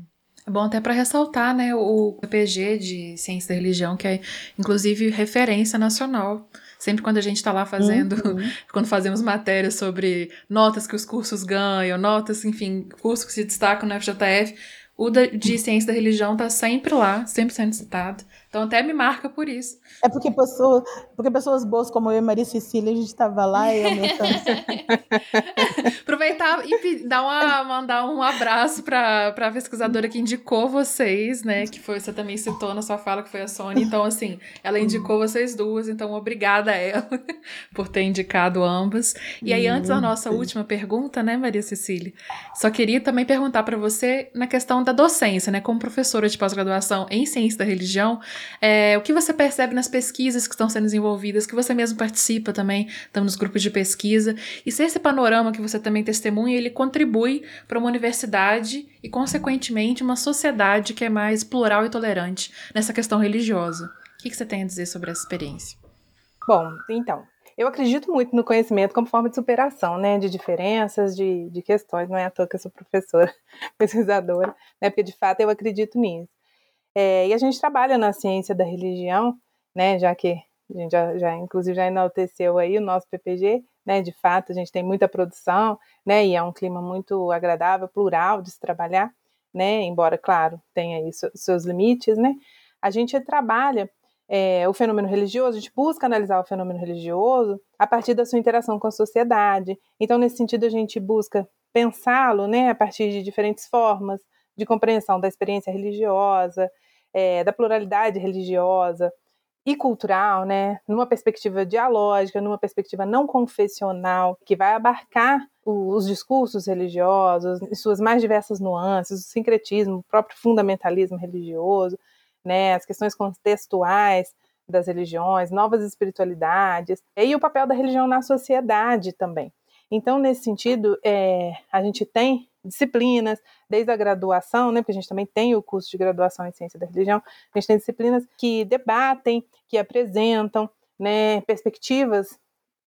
É bom até para ressaltar né, o PPG de Ciência da Religião, que é inclusive referência nacional. Sempre quando a gente está lá fazendo, uhum. quando fazemos matérias sobre notas que os cursos ganham, notas, enfim, cursos que se destacam no FJF, o de ciência da religião está sempre lá, sempre sendo citado. Então até me marca por isso. É porque, pessoa, porque pessoas boas como eu e Maria Cecília, a gente estava lá e aumentando. Aproveitar e dar uma, mandar um abraço para a pesquisadora que indicou vocês, né? Que foi, você também citou na sua fala, que foi a Sônia. Então, assim, ela indicou vocês duas, então obrigada a ela por ter indicado ambas. E aí, antes da nossa última pergunta, né, Maria Cecília? Só queria também perguntar para você na questão da docência, né? Como professora de pós-graduação em ciência da religião, é, o que você percebe nas pesquisas que estão sendo desenvolvidas, que você mesmo participa também, estamos nos grupos de pesquisa, e se esse panorama que você também testemunha, ele contribui para uma universidade e, consequentemente, uma sociedade que é mais plural e tolerante nessa questão religiosa. O que, que você tem a dizer sobre essa experiência? Bom, então, eu acredito muito no conhecimento como forma de superação, né, de diferenças, de, de questões. Não é à toa que eu sou professora, pesquisadora, né, porque de fato eu acredito nisso. É, e a gente trabalha na ciência da religião, né, já que a gente já, já inclusive já enalteceu aí o nosso PPG, né, de fato a gente tem muita produção, né, e é um clima muito agradável, plural de se trabalhar, né, embora, claro, tenha isso seus limites, né, a gente trabalha é, o fenômeno religioso, a gente busca analisar o fenômeno religioso a partir da sua interação com a sociedade. Então, nesse sentido, a gente busca pensá-lo né, a partir de diferentes formas de compreensão da experiência religiosa, é, da pluralidade religiosa e cultural, né, numa perspectiva dialógica, numa perspectiva não confessional, que vai abarcar os discursos religiosos, suas mais diversas nuances, o sincretismo, o próprio fundamentalismo religioso, né, as questões contextuais das religiões, novas espiritualidades, e o papel da religião na sociedade também. Então, nesse sentido, é, a gente tem disciplinas, desde a graduação, né, porque a gente também tem o curso de graduação em ciência da religião, a gente tem disciplinas que debatem, que apresentam né, perspectivas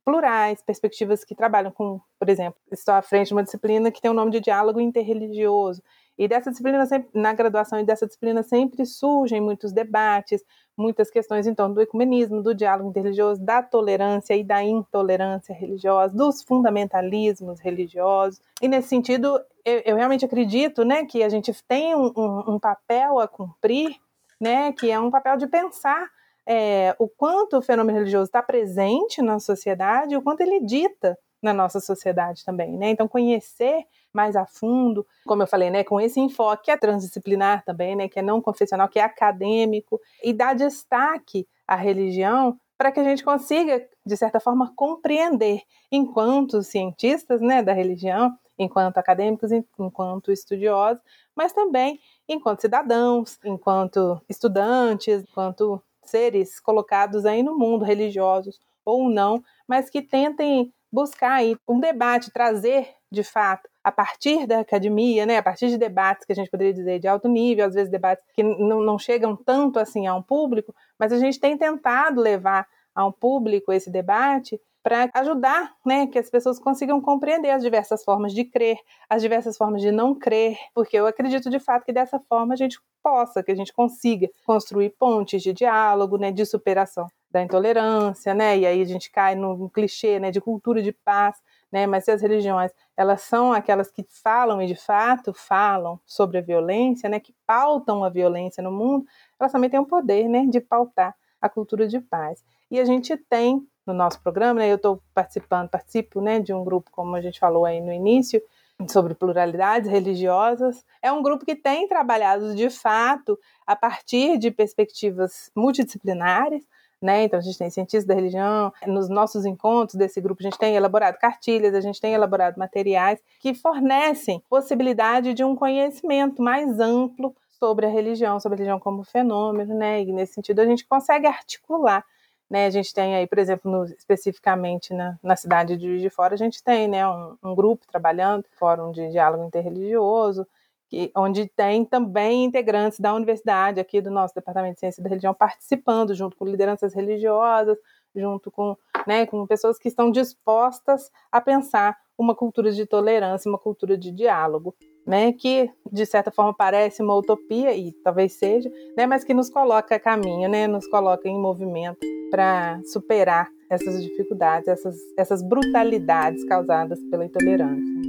plurais, perspectivas que trabalham com, por exemplo, estou à frente de uma disciplina que tem o nome de diálogo interreligioso. E dessa disciplina, na graduação e dessa disciplina, sempre surgem muitos debates, muitas questões em torno do ecumenismo, do diálogo interreligioso, da tolerância e da intolerância religiosa, dos fundamentalismos religiosos. E nesse sentido, eu, eu realmente acredito né, que a gente tem um, um, um, papel a cumprir, né, que é um papel de pensar é, o quanto o fenômeno religioso está presente na sociedade o quanto ele dita na nossa sociedade também. Né? Então, conhecer mais a fundo, como eu falei, né, com esse enfoque que é transdisciplinar também, né, que é não confessional, que é acadêmico, e dar destaque à religião para que a gente consiga, de certa forma, compreender, enquanto cientistas né, da religião, enquanto acadêmicos, enquanto estudiosos, mas também enquanto cidadãos, enquanto estudantes, enquanto seres colocados aí no mundo, religiosos ou não, mas que tentem buscar aí um debate, trazer de fato, a partir da academia, né, a partir de debates que a gente poderia dizer de alto nível, às vezes debates que não, não chegam tanto assim a um público, mas a gente tem tentado levar a um público esse debate para ajudar né, que as pessoas consigam compreender as diversas formas de crer, as diversas formas de não crer, porque eu acredito de fato que dessa forma a gente possa, que a gente consiga construir pontes de diálogo, né, de superação da intolerância, né, e aí a gente cai no clichê né, de cultura de paz, né, mas se as religiões elas são aquelas que falam e de fato falam sobre a violência, né, que pautam a violência no mundo, elas também têm o poder né, de pautar a cultura de paz. E a gente tem no nosso programa, né, eu estou participando, participo né, de um grupo, como a gente falou aí no início, sobre pluralidades religiosas. É um grupo que tem trabalhado de fato a partir de perspectivas multidisciplinares. Né? Então, a gente tem cientistas da religião, nos nossos encontros desse grupo, a gente tem elaborado cartilhas, a gente tem elaborado materiais que fornecem possibilidade de um conhecimento mais amplo sobre a religião, sobre a religião como fenômeno, né? E nesse sentido, a gente consegue articular né, a gente tem aí, por exemplo, no, especificamente na, na, cidade de Juiz de Fora, a gente tem né, um, um grupo trabalhando, Fórum de Diálogo Interreligioso, que, onde tem também integrantes da universidade, aqui do nosso Departamento de Ciência da Religião, participando, junto com lideranças religiosas, junto com, né, com pessoas que estão dispostas a pensar uma cultura de tolerância, uma cultura de diálogo né, que de certa forma parece uma utopia e talvez seja, né, mas que nos coloca a caminho, né, nos coloca em movimento para superar essas dificuldades, essas, essas brutalidades causadas pela intolerância.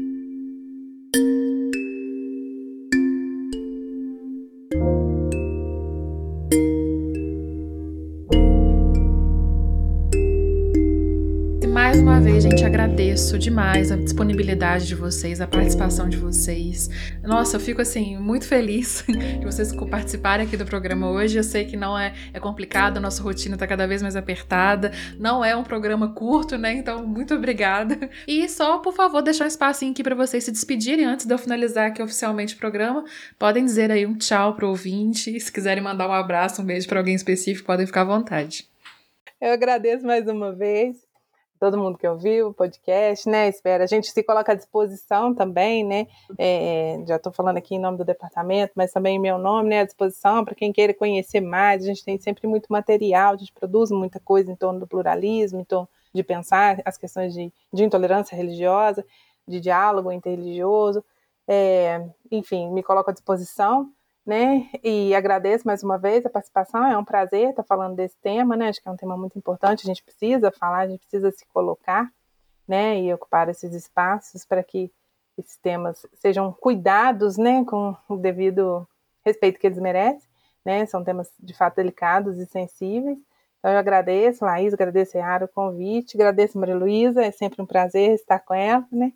Gente, agradeço demais a disponibilidade de vocês, a participação de vocês. Nossa, eu fico assim muito feliz de vocês participarem aqui do programa hoje. Eu sei que não é, é complicado, a nossa rotina está cada vez mais apertada. Não é um programa curto, né? Então, muito obrigada. E só, por favor, deixar um espacinho aqui para vocês se despedirem antes de eu finalizar aqui oficialmente o programa. Podem dizer aí um tchau pro ouvinte. Se quiserem mandar um abraço, um beijo para alguém específico, podem ficar à vontade. Eu agradeço mais uma vez todo mundo que ouviu o podcast, né? Espera, a gente se coloca à disposição também, né? É, já estou falando aqui em nome do departamento, mas também em meu nome, né? À disposição para quem queira conhecer mais. A gente tem sempre muito material, a gente produz muita coisa em torno do pluralismo, em torno de pensar as questões de, de intolerância religiosa, de diálogo interreligioso. É, enfim, me coloco à disposição né? E agradeço mais uma vez a participação. É um prazer estar falando desse tema, né? Acho que é um tema muito importante. A gente precisa falar, a gente precisa se colocar, né? E ocupar esses espaços para que esses temas sejam cuidados, né? Com o devido respeito que eles merecem, né? São temas de fato delicados e sensíveis. Então eu agradeço, Laís, agradeço Yara o convite, agradeço Maria Luísa, é sempre um prazer estar com ela, né?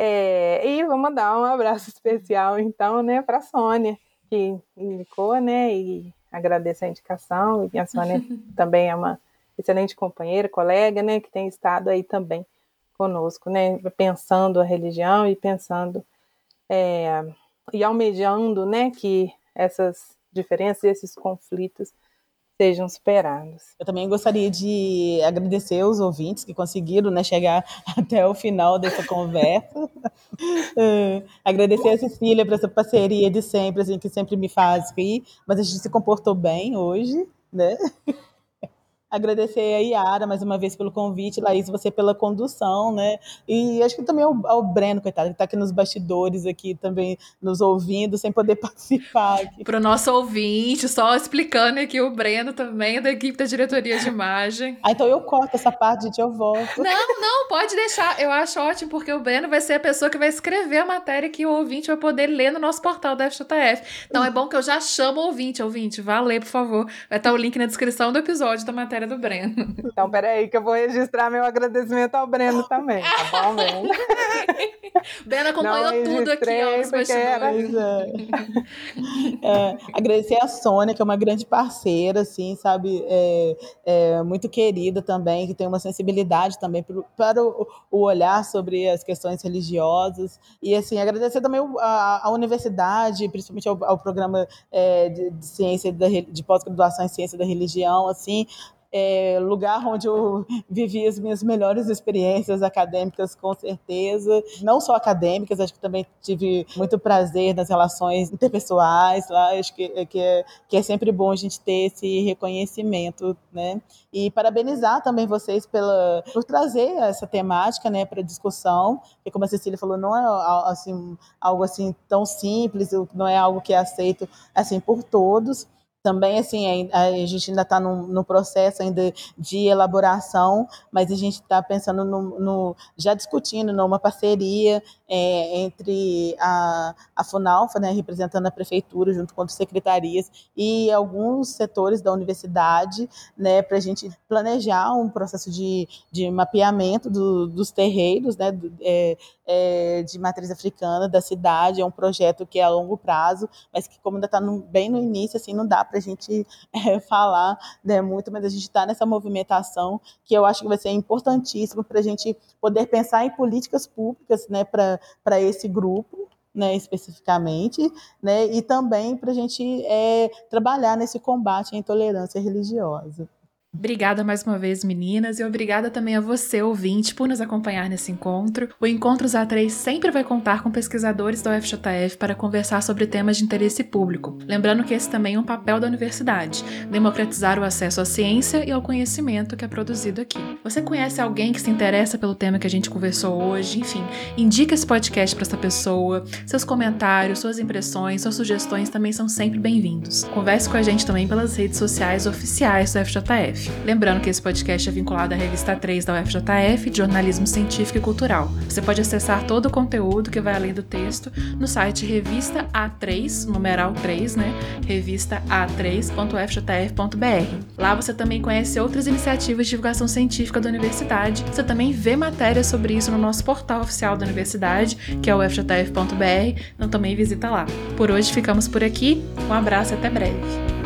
É, e vou mandar um abraço especial, então, né, para a Sônia, que indicou, né? E agradeço a indicação. E a Sônia também é uma excelente companheira, colega, né? Que tem estado aí também conosco, né? Pensando a religião e pensando é, e almejando, né? Que essas diferenças, esses conflitos sejam superados. Eu também gostaria de agradecer os ouvintes que conseguiram né, chegar até o final dessa conversa. uh, agradecer a Cecília por essa parceria de sempre, assim, que sempre me faz rir, mas a gente se comportou bem hoje, né? Agradecer a Yara mais uma vez pelo convite, Laís, você pela condução, né? E acho que também ao, ao Breno, coitado, que está aqui nos bastidores, aqui também nos ouvindo, sem poder participar. Para o nosso ouvinte, só explicando aqui, o Breno também é da equipe da diretoria de imagem. Ah, então eu corto essa parte, gente, eu volto. Não, não, pode deixar. Eu acho ótimo, porque o Breno vai ser a pessoa que vai escrever a matéria que o ouvinte vai poder ler no nosso portal da FJF. Então é bom que eu já chamo o ouvinte, ouvinte, vá ler, por favor. Vai estar o link na descrição do episódio da matéria matéria do Breno. Então, peraí, que eu vou registrar meu agradecimento ao Breno também, tá bom, Breno? Breno acompanhou tudo aqui, ó, nos bastidores. É. agradecer a Sônia, que é uma grande parceira, assim, sabe? É, é muito querida também, que tem uma sensibilidade também pro, para o, o, olhar sobre as questões religiosas. E, assim, agradecer também a, a universidade, principalmente ao, ao programa é, de, de, ciência, da, de pós-graduação em ciência da religião, assim, é, lugar onde eu vivi as minhas melhores experiências acadêmicas, com certeza. Não só acadêmicas, acho que também tive muito prazer nas relações interpessoais lá. Acho que, que, é, que é sempre bom a gente ter esse reconhecimento, né? E parabenizar também vocês pela, por trazer essa temática né, para discussão, que como a Cecília falou, não é assim, algo assim tão simples, não é algo que é aceito assim por todos também assim a, gente ainda está no, processo ainda de elaboração, mas a gente está pensando no, no, já discutindo numa parceria é, entre a, a Funalfa, né, representando a prefeitura junto com as secretarias e alguns setores da universidade, né, para a gente planejar um processo de, de mapeamento do, dos terreiros, né, do, é, é, de matriz africana da cidade. É um projeto que é a longo prazo, mas que como ainda está bem no início, assim, não dá para a gente é, falar né, muito, mas a gente está nessa movimentação que eu acho que vai ser importantíssimo para a gente poder pensar em políticas públicas né, para esse grupo. Né, especificamente, né, e também para a gente é, trabalhar nesse combate à intolerância religiosa. Obrigada mais uma vez, meninas, e obrigada também a você, ouvinte, por nos acompanhar nesse encontro. O Encontros A3 sempre vai contar com pesquisadores da UFJF para conversar sobre temas de interesse público. Lembrando que esse também é um papel da universidade, democratizar o acesso à ciência e ao conhecimento que é produzido aqui. Você conhece alguém que se interessa pelo tema que a gente conversou hoje? Enfim, indique esse podcast para essa pessoa. Seus comentários, suas impressões, suas sugestões também são sempre bem-vindos. Converse com a gente também pelas redes sociais oficiais da UFJF. Lembrando que esse podcast é vinculado à revista 3 da UFJF de jornalismo científico e cultural. Você pode acessar todo o conteúdo que vai além do texto no site revista A3, numeral 3, né? revista a3.ufjf.br. Lá você também conhece outras iniciativas de divulgação científica da universidade. Você também vê matérias sobre isso no nosso portal oficial da universidade, que é o ufjf.br. Então também visita lá. Por hoje ficamos por aqui. Um abraço e até breve.